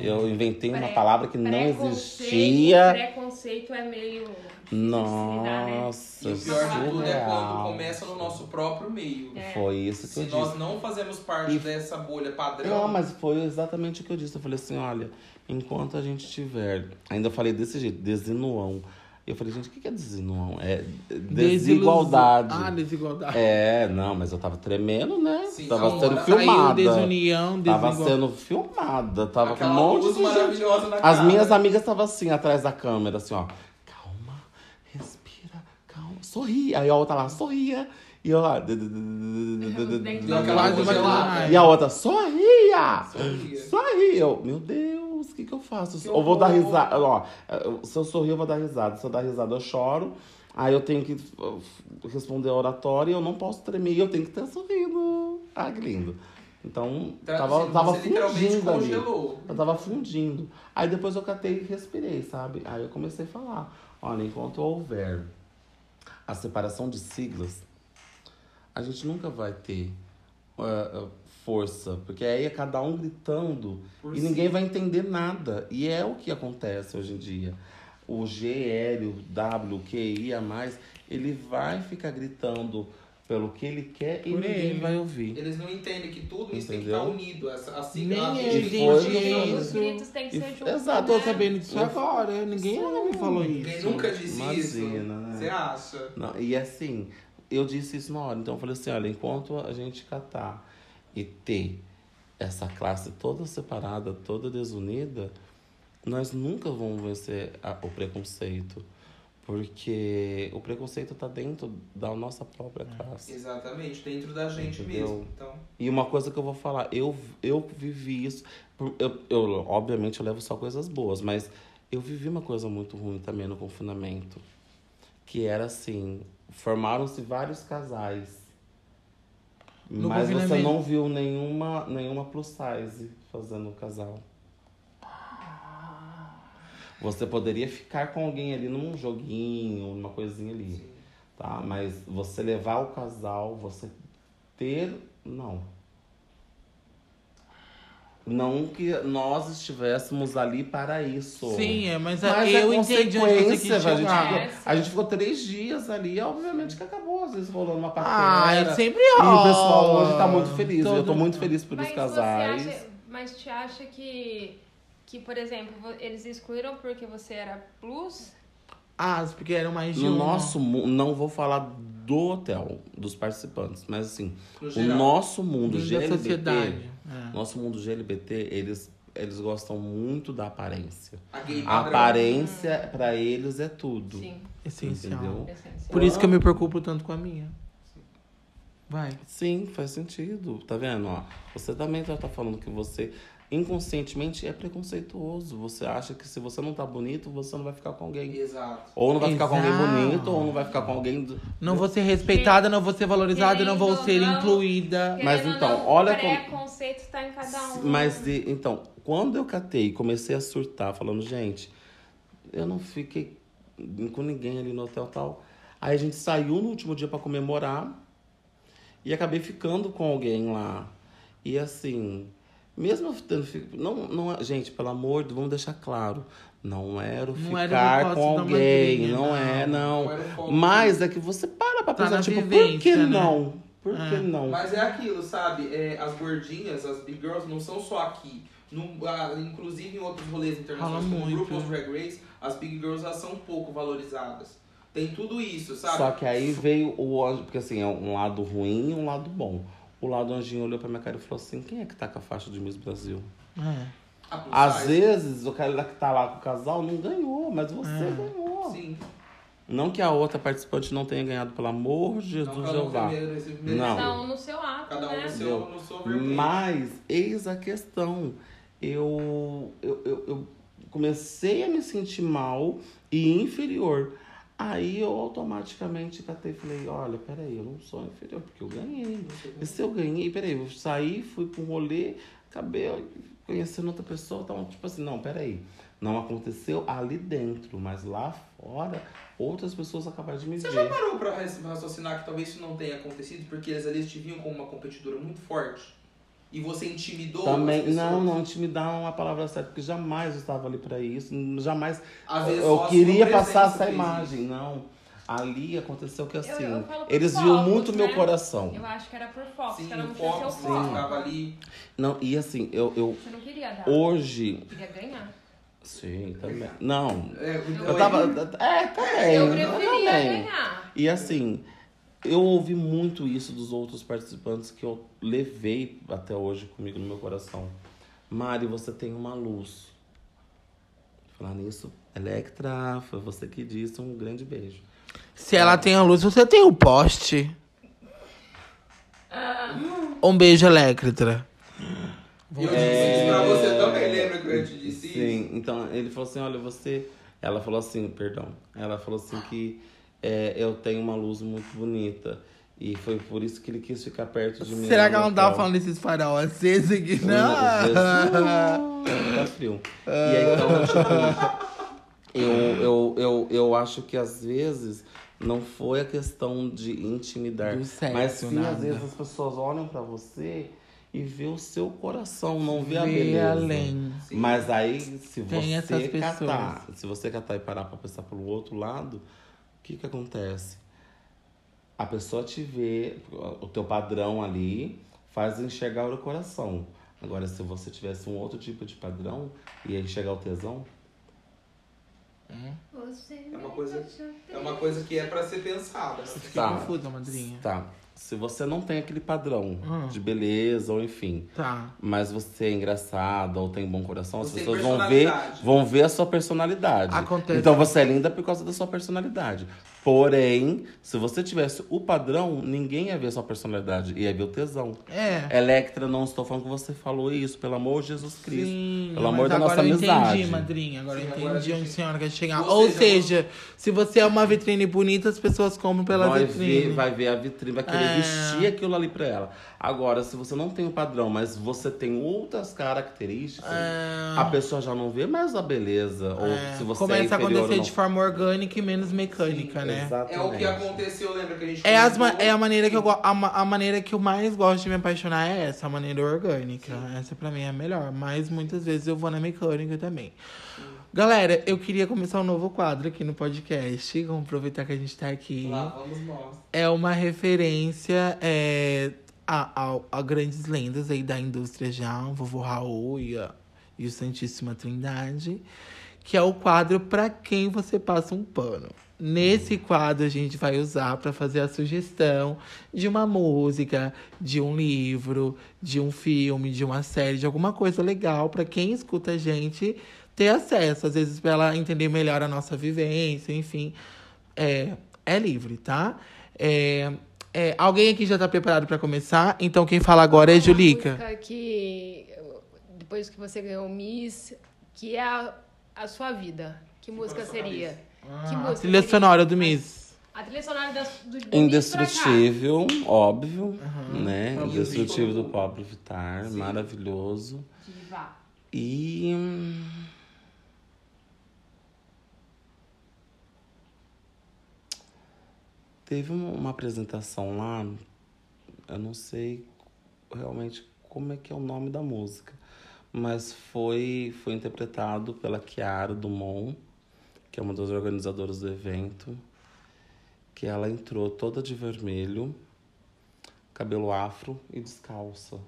eu inventei uma Pré- palavra que não existia. Preconceito é meio. se lidar, né? Nossa, E o pior de tudo é quando começa no nosso próprio meio. É. Foi isso que Se eu nós disse. não fazemos parte E- dessa bolha padrão. Não, mas foi exatamente o que eu disse. Eu falei assim, olha, enquanto a gente tiver. Ainda falei desse jeito, desinuão. Eu falei, gente, o que é desinuão? É desigualdade. Ah, desigualdade. É, não, mas eu tava tremendo, né? Sim, tava não, sendo filmada. desunião, Tava desigualdade. sendo filmada. Tava Aquela com um monte de maravilhosa na As cara. minhas amigas estavam assim, atrás da câmera, assim, ó. Calma, respira, calma, sorria. Aí a outra lá, sorria. E eu lá. E a outra, sorria! Sorria. Sorri! Eu, meu Deus, o que, que eu faço? Que eu vou dar risada. Ó, se eu sorrir, eu vou dar risada. Se eu dar risada, eu choro. Aí eu tenho que responder a oratória e eu não posso tremer. Eu tenho que ter sorrido. Ah, que lindo. Então, Tra- tava, assim, tava fundindo ali. congelou. Eu tava fundindo. Aí depois eu catei e respirei, sabe? Aí eu comecei a falar. Olha, enquanto houver a separação de siglas, a gente nunca vai ter uh, uh, força. Porque aí é cada um gritando Por e si. ninguém vai entender nada. E é o que acontece hoje em dia. O G, L, o W, Q, I a mais, ele vai ficar gritando pelo que ele quer e Por ninguém ele. vai ouvir. Eles não entendem que tudo isso tem que Entendeu? estar unido. Essa, assim, Nem a gente- Os isso. gritos têm que E- ser juntos. exato, Tô né? sabendo disso agora. Ninguém me falou Ninguém isso. nunca disse isso. Imagina, né? Você acha? Não, e assim, eu disse isso na hora. Então eu falei assim, olha, enquanto a gente catar e ter essa classe toda separada, toda desunida, nós nunca vamos vencer a- o preconceito. Porque o preconceito tá dentro da nossa própria classe. Exatamente, dentro da gente Entendeu? mesmo. Então, E uma coisa que eu vou falar, eu, eu vivi isso. Eu, eu, obviamente, eu levo só coisas boas, mas eu vivi uma coisa muito ruim também no confinamento. Que era assim: formaram-se vários casais. No mas você confinamento? não viu nenhuma, nenhuma plus size fazendo casal. Você poderia ficar com alguém ali num joguinho, numa coisinha ali. Tá? Mas você levar o casal, você ter. Não. Não que nós estivéssemos ali para isso. Sim, é, mas, Mas eu é entendi onde você quis consequência, a gente, chegar. ficou, É, a gente ficou três dias ali, obviamente que acabou, às vezes rolando uma Ah, paquera. eu sempre E o rola. pessoal hoje tá muito feliz. Eu tô Todo- muito feliz por Mas os você casais. acha, mas te acha que, que, por exemplo, eles excluíram porque você era plus? Ah, porque eram mais de No uma. nosso mundo, não vou falar do hotel, dos participantes, mas assim, no o geral. nosso mundo da GLBT, sociedade. É. nosso mundo GLBT, eles, eles gostam muito da aparência. A A aparência pra eles é tudo. Sim, Essencial. Entendeu? essencial. Por isso que eu me preocupo tanto com a minha. Vai. Sim, faz sentido. Tá vendo? Ó, você também já tá falando que você inconscientemente é preconceituoso. Você acha que se você não tá bonito, você não vai ficar com alguém. Exato. Ou não vai ficar com alguém Exato. bonito, ou não vai ficar com alguém. do- Não vou ser respeitada, não vou ser valorizada, não vou ser não, incluída. Mas então, não, olha o como- preconceito tá em cada um. Mas então, quando eu catei e comecei a surtar, falando, gente, eu não fiquei com ninguém ali no hotel tal. Aí a gente saiu no último dia pra comemorar e acabei ficando com alguém lá. E assim, mesmo tendo não, não, é- gente, pelo amor de Deus, vamos deixar claro, não era o Não era ficar o com alguém, madrinha, não, não. é, não. Não era Mas é que você para pra Tá pensar, tipo, por vivência, que né? não? Por que É. não? Mas é aquilo, sabe? É, as gordinhas, as big girls, não são só aqui. No, ah, inclusive em outros rolês internacionais, Rola como muito. grupos Drag Race, as big girls já são pouco valorizadas. Tem tudo isso, sabe? Só que aí veio o anjo, porque assim, é um lado ruim e um lado bom. O lado anjinho olhou pra minha cara e falou assim: quem é que tá com a faixa de Miss Brasil? É. Às size, vezes o cara que tá lá com o casal não ganhou, mas você É. ganhou. Sim. Não que a outra participante não tenha ganhado, pelo amor de Não, Jesus, um Jeová. primeiro, esse primeiro- Não. Cada um no seu ato, Cada um né? no seu, no seu. Mas, eis a questão. Eu, eu, eu, eu comecei a me sentir mal e inferior. Aí eu automaticamente catei e falei, olha, peraí, eu não sou inferior, porque eu ganhei. E se eu ganhei, peraí, eu saí, fui um rolê, acabei conhecendo outra pessoa, então, tipo assim, não, peraí. Não aconteceu ali dentro, mas lá fora, outras pessoas acabaram de me Você ver. já parou pra raci- raciocinar que talvez isso não tenha acontecido porque eles ali te viam como uma competidora muito forte? E você intimidou Também, não, não intimidar é uma palavra certa, porque jamais eu estava ali pra isso, jamais Às vezes eu queria passar essa imagem, não. Ali aconteceu que assim, eu falo por eles focos, viam muito né? meu coração. Eu acho que era por foco, Sim, cada um o tinha foco, você foco. ficava ali. Não, e assim, eu, eu Você não queria dar, hoje, você queria ganhar. sim, também. Não, É, então, eu tava, é, também. Eu eu preferia também. ganhar. E assim, eu ouvi muito isso dos outros participantes que eu levei até hoje comigo no meu coração. Mari, você tem uma luz. Falar nisso, Electra, foi você que disse, um grande beijo. Se ela tem a luz, você tem o poste. Um beijo, Electra. E eu disse isso pra você também, lembra que eu te disse isso? Sim, então ele falou assim, olha, você... Ela falou assim, perdão. Ela falou assim que é, eu tenho uma luz muito bonita. E foi por isso que ele quis ficar perto de mim. Será que ela não tava falando desses farol acesos aqui? Jesus, Não. tá frio. E aí, então, tipo, eu, eu, eu, eu acho que às vezes não foi a questão de intimidar. Sexo, mas sim, nada. às vezes as pessoas olham pra você e vê o seu coração, não vê a Vê beleza. além. Mas aí, se Tem você catar, se você catar e parar pra pensar pelo outro lado, que que acontece? a pessoa te vê, o teu padrão ali, faz enxergar o coração. Agora, se você tivesse um outro tipo de padrão, ia enxergar o tesão. Você É uma coisa, é uma coisa que é pra ser pensada. Tá. confusa, madrinha. Tá. Se você não tem aquele padrão Hum. de beleza ou enfim, Tá. mas você é engraçado ou tem bom coração, as Você tem pessoas vão ver, vão ver a sua personalidade. Acontece. Então você é linda por causa da sua personalidade. Porém, se você tivesse o padrão, ninguém ia ver a sua personalidade, ia ver o tesão. É. Electra, não estou falando que você falou isso, pelo amor de Jesus Cristo. Sim, pelo amor da agora nossa eu amizade. entendi, madrinha. Agora Sim, eu agora entendi a onde a senhora quer chegar. Ou Ou seja, seja, se você é uma vitrine bonita, as pessoas compram pela vai vitrine. ver, vai ver a vitrine, vai querer É. vestir aquilo ali pra ela. Agora, se você não tem o padrão, mas você tem outras características, É. a pessoa já não vê mais a beleza. Ou É, se você Começa é a inferior ou acontecer de forma orgânica e menos mecânica, Sim, né? Exatamente. É o que aconteceu, lembra que a gente É, as ma- é a maneira que eu go- a, ma- a maneira que eu mais gosto de me apaixonar é essa, a maneira orgânica. Essa pra mim é a melhor, mas muitas vezes eu vou na mecânica também. Galera, eu queria começar um novo quadro aqui no podcast, vamos aproveitar que a gente tá aqui. Lá vamos nós. É uma referência é, a, a, a grandes lendas aí da indústria já, o vovô Raul e, a, e o Santíssima Trindade, que é o quadro Pra Quem Você Passa um Pano. Nesse quadro a gente vai usar para fazer a sugestão de uma música, de um livro, de um filme, de uma série, de alguma coisa legal para quem escuta a gente ter acesso, às vezes para ela entender melhor a nossa vivência, enfim. É, é livre, tá? É, é, alguém aqui já tá preparado para começar? Então quem fala agora é Uma Julica. música que depois que você ganhou o Miss, que é a, a sua vida. Que música seria? Cabeça. que Ah, música trilha sonora do Miss. A trilha sonora da, do, do Indestrutível, óbvio, né? Vamos Indestrutível do Pablo Vittar, Sim. maravilhoso. Diva. E. hum, Teve uma, uma apresentação lá, eu não sei realmente como é que é o nome da música, mas foi, foi interpretado pela Chiara Dumont, que é uma das organizadoras do evento, que ela entrou toda de vermelho, cabelo afro e descalça.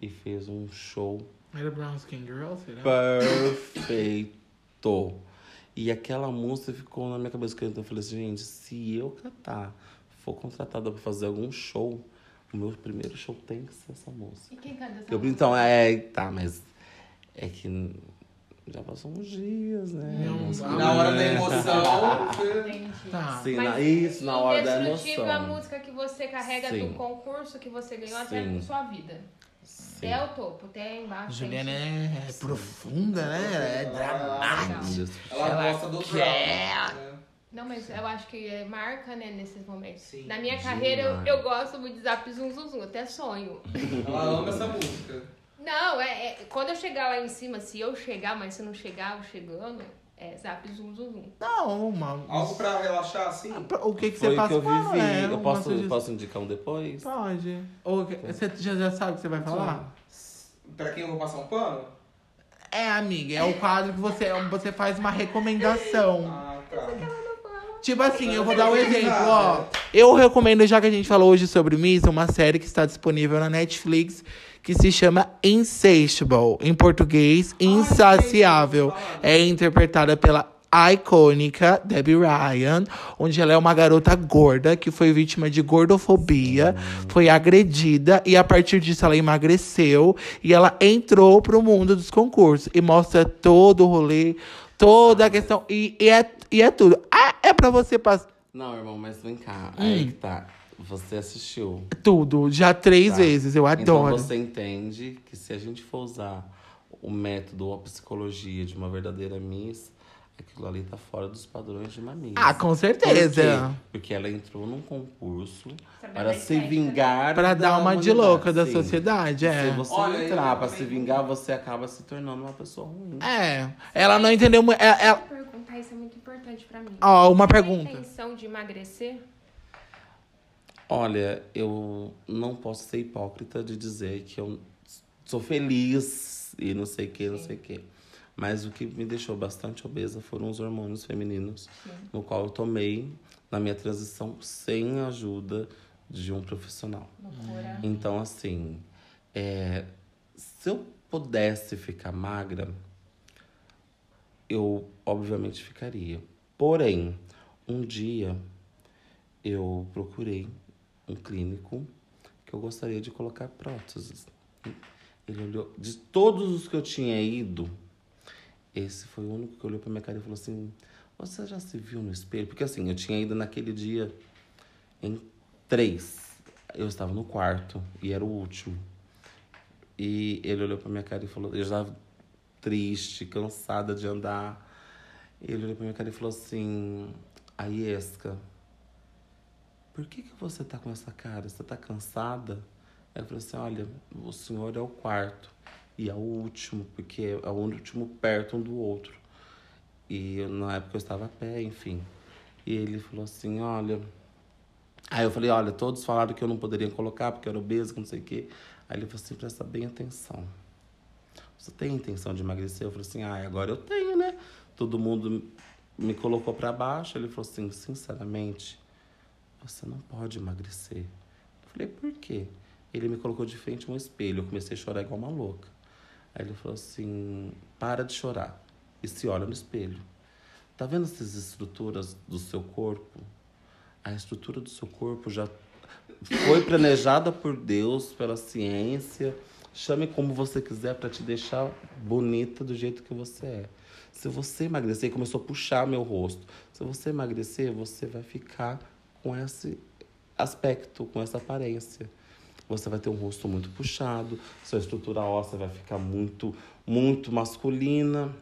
E fez um show Era Brown Skin Girl, será? perfeito. E aquela música ficou na minha cabeça. que Eu falei assim, gente, se eu catar, for contratada pra fazer algum show, o meu primeiro show tem que ser essa música. E quem canta essa Eu, música? então, é, tá, mas é que já passou uns dias, né? Não, Na hora da né? emoção. você-. Tá. Sim, na, isso, na hora da é a emoção. música que você carrega Sim. do concurso que você ganhou até na sua vida. Sim. Até o topo, até embaixo. Juliana tem- é profunda, né? É dramática. Indestrutível. Ela, Ela gosta do quer. drama. né? Não, mas eu acho que é marca, né, nesses momentos. Sim. Na minha carreira, eu, eu gosto muito de Zap Zum Zum Zum, até sonho. Ela ama essa música. Não, é, é- quando eu chegar lá em cima, se eu chegar, mas se não chegar, eu chegando, é Zap Zum Zum Zum. Não, uma... Algo pra relaxar assim? O que, que Foi você o passa que eu vivi. é, eu posso, sugestão. posso indicar um depois? Pode. Ou que- você já, já sabe o que você vai falar? Pra quem eu vou passar um pano? É, amiga, é o quadro que você, você faz uma recomendação. Ah, tá. Tipo assim, eu vou dar um exemplo, ó. Eu recomendo, já que a gente falou hoje sobre Miss, uma série que está disponível na Netflix que se chama Insatiable. Em português, Insaciável. É interpretada pela icônica Debbie Ryan, onde ela é uma garota gorda que foi vítima de gordofobia, foi agredida e a partir disso ela emagreceu e ela entrou pro mundo dos concursos e mostra todo o rolê, toda a questão e, e é, e é tudo. Ah, é pra você passar Não, irmão, mas vem cá. Hum. Aí que tá. Você assistiu. tudo, já três Tá. vezes, eu Então adoro. você entende que se a gente for usar o método ou a psicologia de uma verdadeira Miss, aquilo ali tá fora dos padrões de uma Miss. Ah, com Por certeza. quê? Porque ela entrou num concurso Saber para se estética. vingar Pra da dar uma de louca da sim. sociedade, é. Se você Olha, entrar também- se vingar, você acaba se tornando uma pessoa ruim. É. Ela não entendeu muito. É, perguntar, isso é muito importante pra mim. Ó, uma Você tem pergunta. intenção de emagrecer? Olha, eu não posso ser hipócrita de dizer que eu sou feliz e não sei o que, não sei o que. Mas o que me deixou bastante obesa foram os hormônios femininos, no qual eu tomei na minha transição sem a ajuda de um profissional. Loucura. Então, assim, é, se eu pudesse ficar magra, eu obviamente ficaria. Porém, um dia eu procurei um clínico que eu gostaria de colocar próteses. Ele olhou, de todos os que eu tinha ido, esse foi o único que olhou pra minha cara e falou assim: Você já se viu no espelho? Porque assim, eu tinha ido naquele dia em três. Eu estava no quarto e era o último. E ele olhou pra minha cara e falou: Eu já triste, cansada de andar. Ele olhou pra minha cara e falou assim: Aiesca, por que, que você tá com essa cara? Você tá cansada? Eu falei assim: Olha, o senhor é o quarto e é o último, porque é o último perto um do outro. E na época eu estava a pé, enfim. E ele falou assim: Olha. Aí eu falei: Olha, todos falaram que eu não poderia colocar porque eu era obeso, não sei o quê. Aí ele falou assim: Presta bem atenção. Você tem intenção de emagrecer? Eu falei assim: Ah, agora eu tenho, né? Todo mundo me colocou para baixo. Ele falou assim: Sinceramente, você não pode emagrecer. Eu falei: Por quê? Ele me colocou de frente um espelho. Eu comecei a chorar igual uma louca. Aí ele falou assim: Para de chorar e se olha no espelho. Tá vendo essas estruturas do seu corpo? A estrutura do seu corpo já foi planejada por Deus, pela ciência. Chame como você quiser para te deixar bonita do jeito que você é. Se você emagrecer, começou a puxar meu rosto. Se você emagrecer, você vai ficar com esse aspecto, com essa aparência. Você vai ter um rosto muito puxado, sua estrutura óssea vai ficar muito, muito masculina.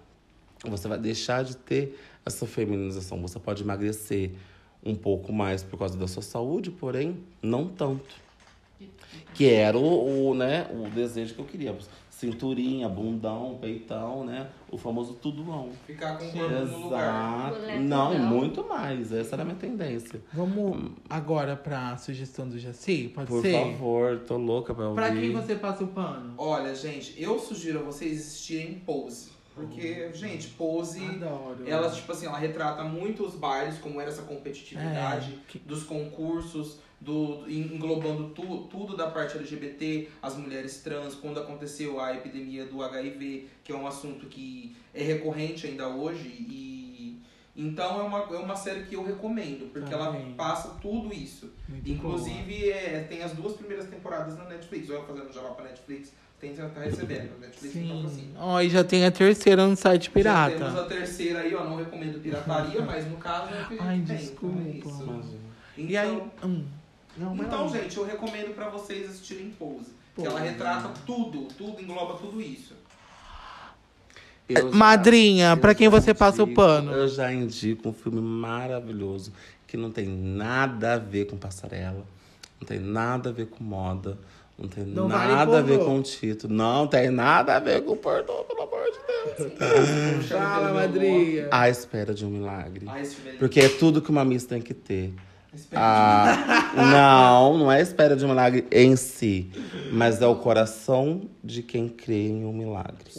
Você vai deixar de ter essa feminização. Você pode emagrecer um pouco mais por causa da sua saúde, porém não tanto. Que era o, o, né, o desejo que eu queria. Cinturinha, bundão, peitão, né? O famoso tudão. Ficar com o corpo no lugar. Exato. Mulher Não, e muito mais. Essa era a minha tendência. Vamos agora pra sugestão do Jaci? Pode Por ser? favor, tô louca pra ouvir. Pra quem você passa o pano? Olha, gente, eu sugiro a vocês assistirem Pose. Porque, gente, Pose, Adoro. ela, tipo assim, ela retrata muito os bailes, como era essa competitividade, É, que- dos concursos, do, englobando tu, tudo da parte LGBT, as mulheres trans, quando aconteceu a epidemia do HIV, que é um assunto que é recorrente ainda hoje. E então é uma, é uma série que eu recomendo, porque ela Também. passa tudo isso. Muito Inclusive, é, tem as duas primeiras temporadas na Netflix. Eu fazendo jabá pra Netflix, tem que tá recebendo. A Netflix Sim. então assim. Ó, e já tem a terceira no site Já temos pirata. a terceira aí, ó. Não recomendo pirataria, mas no caso é o que a gente Ai, tem, desculpa. então é isso. Então, E aí. Hum. Não, então lá. gente, eu recomendo pra vocês assistirem Pose. Que Pose. ela retrata tudo, tudo, engloba tudo isso. Eu Madrinha, pra quem você passa o indico- pano? Eu já indico um filme maravilhoso que não tem nada a ver com passarela, não tem nada a ver com moda, não tem Não vale nada a ver com título, não tem nada a ver com pornô, pelo amor de Deus. Fala, madrinha. À espera de um milagre. Porque é tudo que uma miss tem que ter. Espera Ah, não, não é a espera de um milagre em si, mas é o coração de quem crê em um milagre.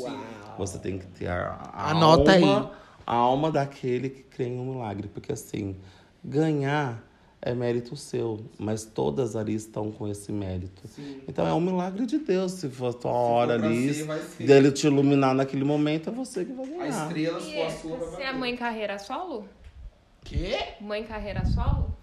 Você tem que ter a, a Anota alma, aí. a alma daquele que crê em um milagre, porque assim, ganhar é mérito seu, mas todas ali estão com esse mérito. Sim. Então é um milagre de Deus, se for a tua for hora ali, ser, vai ser. dele te iluminar naquele momento, é você que vai A ganhar. estrela, se E for a sua, vai você é mãe carreira solo? Quê? Mãe carreira solo?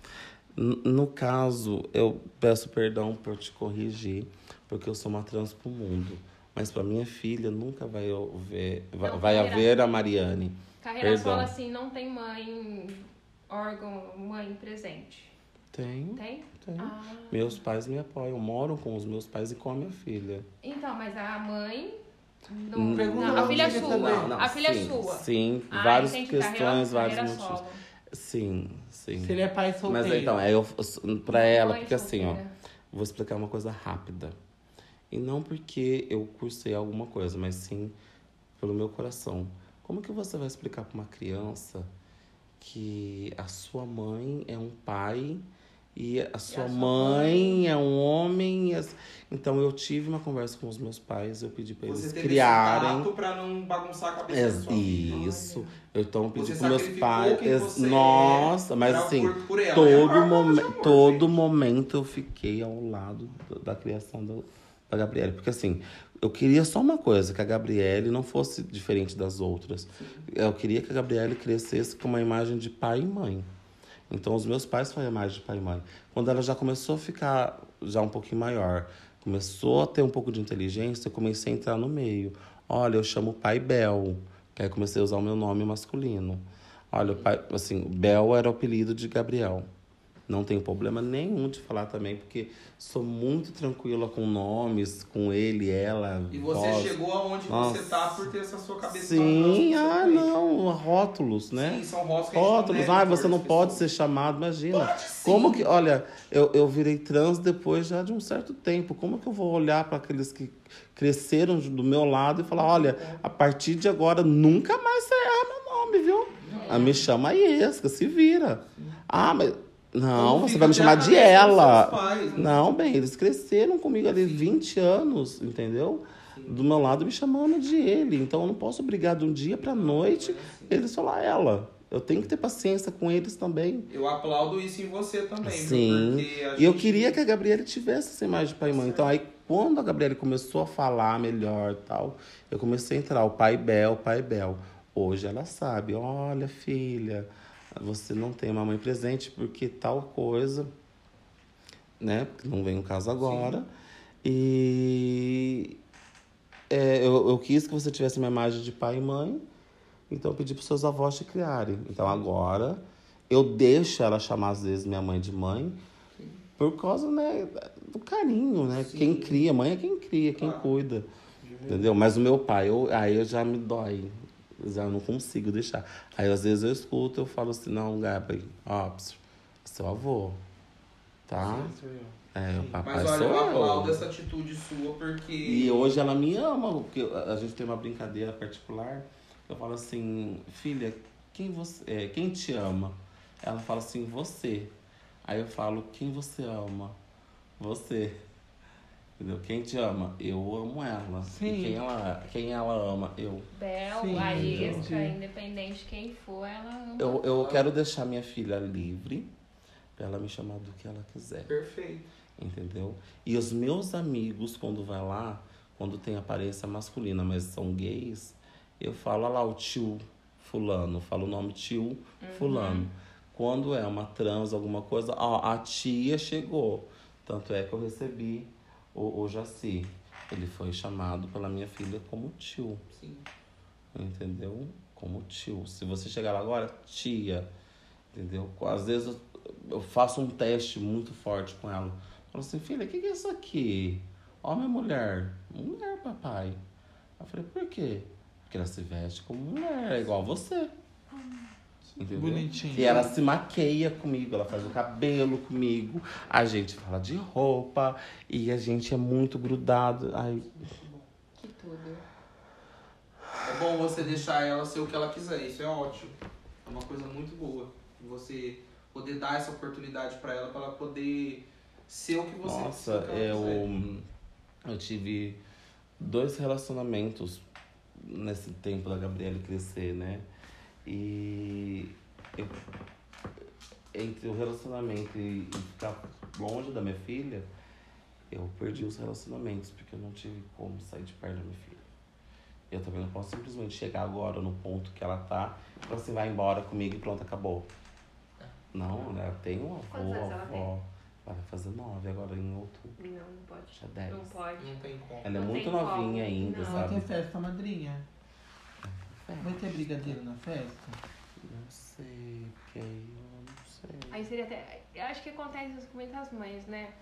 No caso, eu peço perdão por te corrigir, porque eu sou uma trans pro mundo. Mas para minha filha nunca vai haver, vai, Não, vai carreira- haver a Mariane. Carreira Perdão. solo, assim, não tem mãe, órgão, mãe presente. Tenho, Tem? tenho. Ah. Meus pais me apoiam, moram com os meus pais e com a minha filha. Então, mas a mãe. Não, Hum. Não, lá a filha é sua. quer saber. a filha sim, é sua. Sim, Ah, várias questões, Carreira- vários carreira motivos. solo. Sim, sim. Se ele é pai solteiro. Mas então, é eu, pra ela, porque assim, ó, solteira. vou explicar uma coisa rápida. E não porque eu cursei alguma coisa, mas sim pelo meu coração. Como que você vai explicar para uma criança que a sua mãe é um pai E a sua a sua mãe é um homem. e as- Então eu tive uma conversa com os meus pais, eu pedi pra Você eles criarem. tato pra não bagunçar a cabeça É, da sua isso. Eu então pedi Você pros meus pais. você é Nossa, mas assim, por- por. É todo, a forma de momen- amor, todo gente. momento eu fiquei ao lado do- da criação do- da Gabriele. Porque assim, eu queria só uma coisa, que a Gabriele não fosse diferente das outras. Eu queria que a Gabriele crescesse com uma imagem de pai e mãe. Então os meus pais foram imagem de pai e mãe. Quando ela já começou a ficar já um pouquinho maior, começou a ter um pouco de inteligência, eu comecei a entrar no meio. Olha, eu chamo o pai Bel, que aí comecei a usar o meu nome masculino. Olha, o pai, assim, Bel era o apelido de Gabriel. Não tenho problema nenhum de falar também, porque sou muito tranquila com nomes, com ele, ela. E você vós. chegou aonde Nossa. você tá por ter essa sua cabeça Sim, ah, não, rótulos, né? Sim, são rótulos Rótulos, deve ah, você não pode pessoas. ser chamado, imagina. Pode sim. Como que, olha, eu, eu virei trans depois já de um certo tempo. Como que eu vou olhar para aqueles que cresceram do meu lado e falar, olha, a partir de agora nunca mais você erra meu nome, viu? Ah, me chama Iesca, se vira. Ah, mas não, você vai me chamar de ela. pais, né? Não, bem, eles cresceram comigo ali 20 anos, entendeu? Do meu lado me chamando de ele. Então eu não posso obrigar de um dia pra noite eles falar ela. Eu tenho que ter paciência com eles também. Eu aplaudo isso em você também? Sim. E eu gente- queria que a Gabriela tivesse essa imagem de pai e mãe. Então aí quando a Gabriela começou a falar melhor e tal, eu comecei a entrar, o pai Bel, o pai Bel. Hoje ela sabe, olha filha, você não tem uma mãe presente porque tal coisa, né? Não vem o caso agora. E é, eu, eu quis que você tivesse uma imagem de pai e mãe, então eu pedi para seus avós te criarem. Então agora eu deixo ela chamar às vezes minha mãe de mãe por causa né, do carinho, né? Sim. Quem cria, mãe é quem cria, quem cuida. Entendeu? Mas o meu pai, eu, aí eu já me dói. Já não consigo deixar. Aí às vezes eu escuto, eu falo assim, não, Gabi, ó, seu avô. Tá? Sim, sou eu. É, o papai Mas olha, sou eu eu. aplaudo essa atitude sua porque. E hoje ela me ama, porque a gente tem uma brincadeira particular. Eu falo assim, filha, quem você, é, quem te ama? Ela fala assim, você. Aí eu falo, quem você ama? Você. Entendeu? Quem te ama? Eu amo ela. Sim. E quem ela, quem ela ama? Eu. Bel, Sim, a Isca, independente de quem for, ela ama. Eu, eu quero deixar minha filha livre pra ela me chamar do que ela quiser. Perfeito. Entendeu? E os meus amigos, quando vai lá, quando tem aparência masculina, mas são gays, eu falo, olha lá o tio fulano, falo o nome tio fulano. Quando é uma trans, alguma coisa, ó, a tia chegou. Tanto é que eu recebi o, o Jaci. Ele foi chamado pela minha filha como tio. Sim. Entendeu? Como tio. Se você chegar lá agora, tia. Entendeu? Às vezes eu, eu faço um teste muito forte com ela. Falo assim, filha, o que, que é isso aqui? Ó, minha mulher. Mulher, papai. Eu falei, por quê? Porque ela se veste como mulher, é igual você. Entendeu? Bonitinho. E ela se maqueia comigo, ela faz o cabelo comigo, a gente fala de roupa e a gente é muito grudado. Ai, Que tudo. É bom você deixar ela ser o que ela quiser, isso é ótimo. É uma coisa muito boa. Você poder dar essa oportunidade pra ela, pra ela poder ser o que você Nossa, o que ela eu, quiser. eu tive dois relacionamentos nesse tempo da Gabriele crescer, né? E eu, entre o relacionamento e, ficar longe da minha filha, eu perdi os relacionamentos, porque eu não tive como sair de perto da minha filha. Eu também não posso simplesmente chegar agora no ponto que ela tá e falar assim, vai embora comigo e pronto, acabou. Não, ela tem um avô, ela avó. Vai fazer nove agora em outubro, Não, não pode. já dez. Não pode. Não tem como. Ela é Não muito tem novinha como. ainda, Não. Sabe? ter festa, madrinha? Vai ter brigadeiro na festa? Não sei, porque aí eu não sei. Aí seria até. Eu acho que acontece isso com muitas mães, né?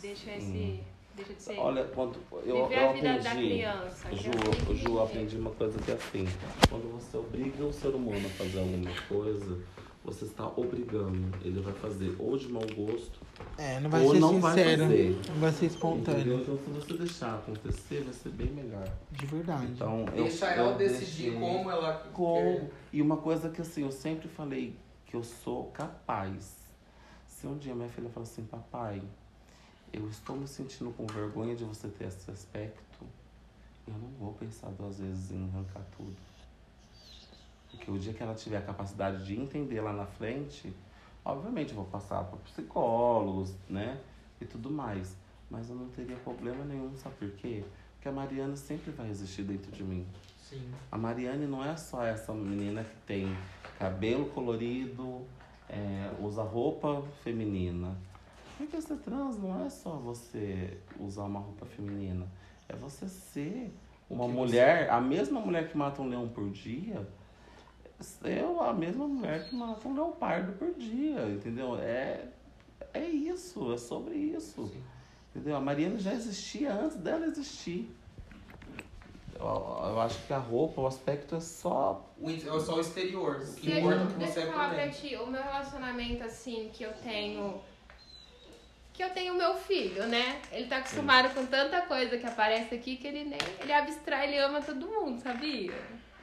Deixa esse. Sim. Deixa de ser. Olha, quando eu, viver eu a vida aprendi, da criança. que Ju, é assim Ju, aprendi uma coisa que é assim. Quando você obriga o ser humano a fazer alguma coisa, você está obrigando. Ele vai fazer ou de mau gosto, É, não vai ou ser não vai sincero. fazer. Não vai ser Entendeu? espontâneo. Então, se você deixar acontecer, vai ser bem melhor. De verdade. Então, eu, Deixa ela eu decidir deixei- como ela Como? quer. E uma coisa que assim, eu sempre falei que eu sou capaz. Se um dia minha filha fala assim, papai, eu estou me sentindo com vergonha de você ter esse aspecto, eu não vou pensar duas vezes em arrancar tudo. Porque o dia que ela tiver a capacidade de entender lá na frente, obviamente eu vou passar para psicólogos, né? E tudo mais. Mas eu não teria problema nenhum, sabe por quê? Porque a Mariana sempre vai existir dentro de mim. Sim. A Mariane não é só essa menina que tem cabelo colorido, é, usa roupa feminina. Porque ser trans não é só você usar uma roupa feminina. É você ser uma mulher, a mesma mulher que mata um leão por dia, ser a mesma mulher que mata um leopardo por dia, entendeu? É, é isso, é sobre isso. Sim. Entendeu? A Mariana já existia antes dela existir. Eu, eu acho que a roupa, o aspecto é só. O, é só o exterior. O que importa é que você é eu por pra ti, o meu relacionamento, assim, que eu tenho. Que eu tenho meu filho, né? Ele tá acostumado com tanta coisa que aparece aqui que ele nem. Ele abstrai, ele ama todo mundo, sabia?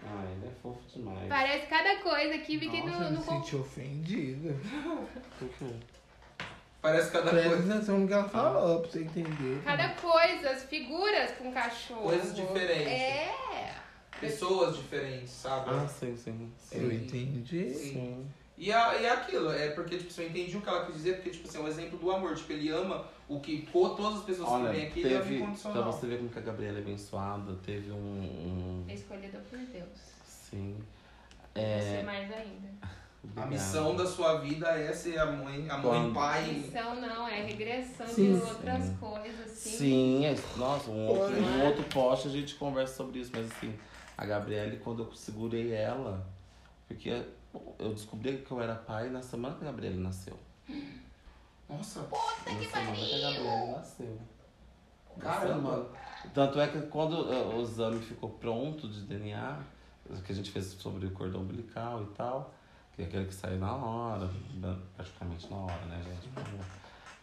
Ah, ele é fofo demais. Parece cada coisa aqui, vi que Nossa, no, eu no me senti ofendida. Por quê? Parece cada Presta coisa. atenção no que ela falou, pra você entender. Cada coisa, as figuras com cachorro. Coisas diferentes. É. Pessoas diferentes, sabe? Ah, sim, sim. sim. Eu entendi. Sim. E, a, e é aquilo, é porque, tipo, assim, eu entendi o que ela quis dizer, porque, tipo assim, é um exemplo do amor. Tipo, ele ama o que to- todas as pessoas Olha, que vêm aqui, teve, pra incondicional. você ver como que a Gabriela é abençoada, teve um. um Escolhida por Deus. sim. Você É. mais ainda. A missão da sua vida é ser a mãe, a mãe Quando- pai. Missão não, é regressão Sim. de outras Sim. coisas, assim. Sim, é, nossa, um outro, Olha. um outro post a gente conversa sobre isso, mas assim, a Gabriele, quando eu segurei ela, porque eu descobri que eu era pai na semana que a Gabriele nasceu. Nossa, semana que a Gabriele nasceu. Na Caramba. Tanto é que quando eh, o exame ficou pronto de DNA, que a gente fez sobre o cordão umbilical e tal, que é aquele que sai na hora, praticamente na hora, né, gente?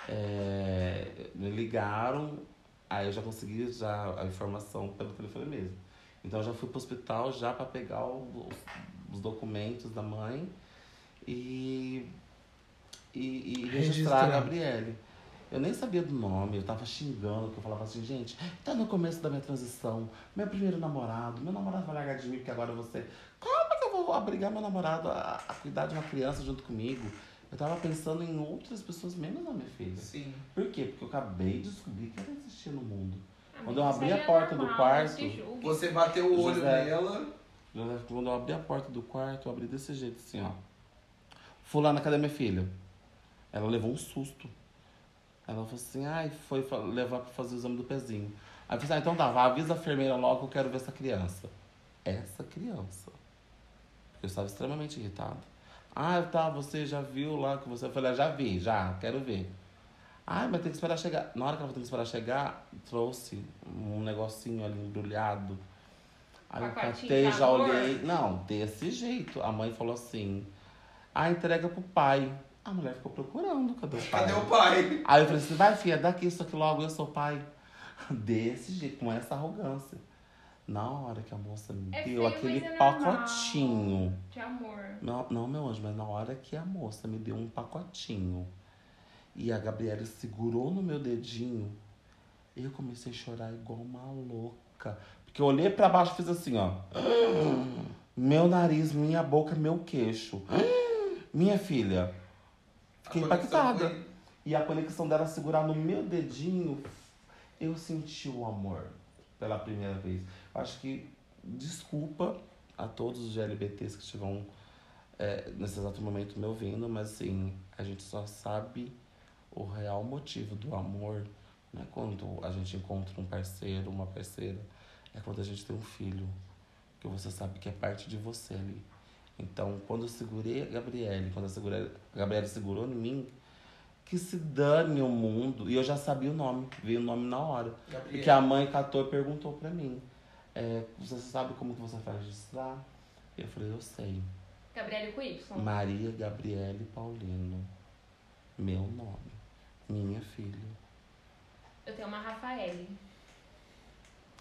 É, me ligaram, aí eu já consegui já a informação pelo telefone mesmo. Então eu já fui pro hospital já para pegar o- os documentos da mãe e, e, e registrar Registrar. a Gabriele. Eu nem sabia do nome, eu tava xingando, que eu falava assim, gente, tá no começo da minha transição, meu primeiro namorado, meu namorado vai largar de mim porque agora você. Como que eu vou obrigar meu namorado a, a cuidar de uma criança junto comigo? Eu tava pensando em outras pessoas menos na minha filha. sim. Por quê? Porque eu acabei de descobrir que ela existia no mundo. Ah, Quando eu abri a é porta do normal, quarto, se julgue. Você bateu o olho José. nela. José, Quando eu abri a porta do quarto, eu abri desse jeito, assim, ó. Fulana, cadê minha filha? Ela levou um susto. Ela falou assim, ai, foi levar pra fazer o exame do pezinho. Aí eu falei assim, ah, então tá, avisa a enfermeira logo que eu quero ver essa criança. Essa criança. Eu estava extremamente irritado. Ah, tá, você já viu lá que você... Eu falei, ah, já vi, já, quero ver. Ah, mas tem que esperar chegar. Na hora que ela tem que esperar chegar, trouxe um negocinho ali embrulhado. Aí eu catei, já amor? olhei. Não, desse jeito. A mãe falou assim: ah, entrega pro pai. A mulher ficou procurando, cadê o pai? Cadê o pai? Aí eu falei assim: vai, filha, dá aqui isso aqui logo, eu sou pai. Desse jeito, com essa arrogância. Na hora que a moça me É deu feio, aquele é pacotinho. De amor. Não, não, meu anjo, mas na hora que a moça me deu um pacotinho e a Gabriela segurou no meu dedinho, eu comecei a chorar igual uma louca. Porque eu olhei pra baixo e fiz assim, ó. Meu nariz, minha boca, meu queixo. Minha filha. Fiquei impactada. foi- E a conexão dela segurar no meu dedinho, eu senti o amor pela primeira vez. Acho que, desculpa a todos os GLBTs que estiveram é, nesse exato momento me ouvindo, mas assim, a gente só sabe o real motivo do amor, né? Quando a gente encontra um parceiro, uma parceira, é quando a gente tem um filho, que você sabe que é parte de você ali. Então, quando eu segurei a Gabriele, quando a, segurei, a Gabriele segurou em mim, que se dane o mundo. E eu já sabia o nome, veio o nome na hora. Gabriela. Porque a mãe catou e perguntou pra mim: é, Você sabe como que você vai registrar? Eu falei: Eu sei. Gabriele com Y. Maria Gabriele Paulino. Meu nome. Minha filha. Eu tenho uma Rafaele.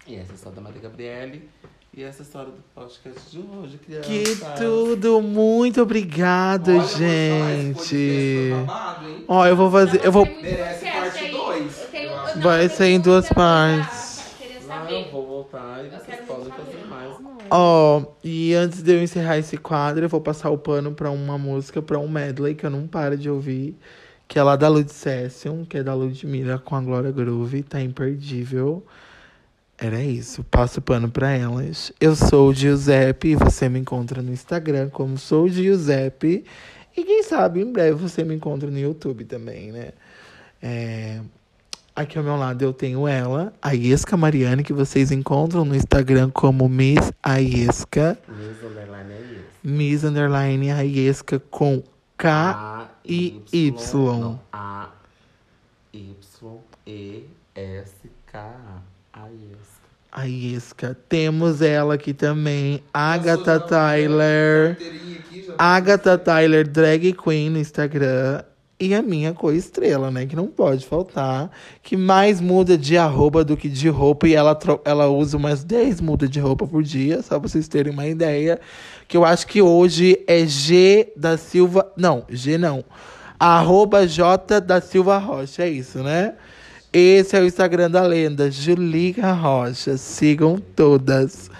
E essa é só da Maria Gabriele. E essa história do podcast de hoje, criança. Que tudo! Muito obrigado, Olha, gente. hein? Ó, eu vou fazer. Eu vou. Merece parte dois, eu acho. Vai ser em duas partes. Saber. eu vou voltar e Eu vocês podem fazer mais. Ó, e antes de eu encerrar esse quadro, eu vou passar o pano pra uma música, pra um medley que eu não paro de ouvir. Que é lá da Lud Session, que é da Ludmilla com a Glória Groove. Tá imperdível. Era isso, passo o pano pra elas. Eu sou o Giuseppe e você me encontra no Instagram como sou o Giuseppe. E quem sabe em breve você me encontra no YouTube também, né? É, Aqui ao meu lado eu tenho ela, a Iesca Mariane, que vocês encontram no Instagram como Miss Aiesca. Miss Underline é isso. Miss Underline Aiesca com K. A e Y. não, A Y S K A. Aiesca. Aiesca. Temos ela aqui também, Agatha Tyler. aqui, Agatha Tyler Drag Queen no Instagram. E a minha co-estrela, né? Que não pode faltar. Que mais muda de arroba do que de roupa. E ela, ela usa umas 10 mudas de roupa por dia, só pra vocês terem uma ideia. Que eu acho que hoje é G da Silva. Não, G não. Arroba J da Silva Rocha. É isso, né? Esse é o Instagram da lenda, Julica Rocha. Sigam todas.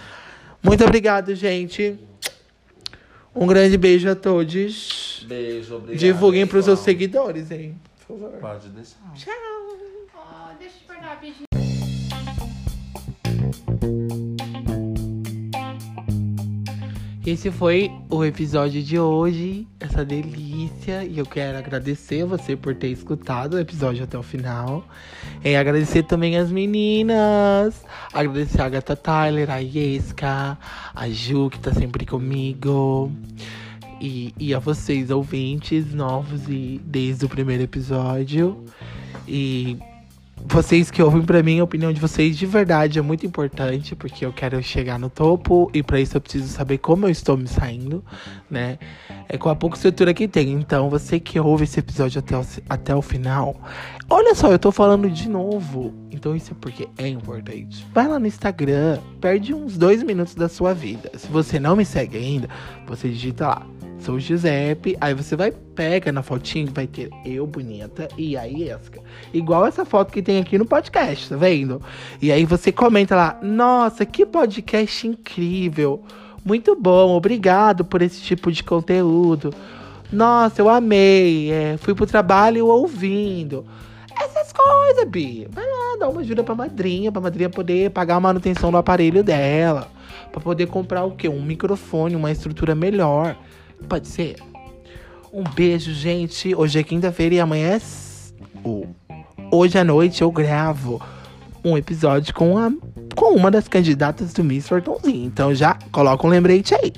Muito obrigado, gente. Um grande beijo a todos. Beijo, obrigado. Divulguem pros seus pessoal. seguidores, hein? Por favor. Pode deixar. Ó, deixa eu te perguntar rapidinho. Esse foi o episódio de hoje, essa delícia. E eu quero agradecer você por ter escutado o episódio até o final. E agradecer também as meninas. Agradecer a Agatha Tyler, a Yesca, a Ju, que tá sempre comigo. E, e a vocês, ouvintes novos e desde o primeiro episódio. E vocês que ouvem pra mim, a opinião de vocês de verdade é muito importante, porque eu quero chegar no topo e pra isso eu preciso saber como eu estou me saindo, né? É com a pouca estrutura que tem. Então, você que ouve esse episódio até o, até o final, olha só, eu tô falando de novo. Então, isso é porque é importante. Vai lá no Instagram, perde uns dois minutos da sua vida. Se você não me segue ainda, você digita lá. Sou Giuseppe, aí você vai, pega na fotinho, vai ter eu bonita e a Iesca. Igual essa foto que tem aqui no podcast, tá vendo? E aí você comenta lá, nossa, que podcast incrível. Muito bom, obrigado por esse tipo de conteúdo. Nossa, eu amei. é, fui pro trabalho ouvindo. Essas coisas, Bi. Vai lá, dá uma ajuda pra madrinha, pra madrinha poder pagar a manutenção do aparelho dela. Pra poder comprar o quê? Um microfone, uma estrutura melhor. Pode ser? Um beijo, gente. Hoje é quinta-feira e amanhã é. s- o- Hoje à noite eu gravo um episódio com, a... com uma das candidatas do Miss Fortãozinho. Então já coloca um lembrete aí.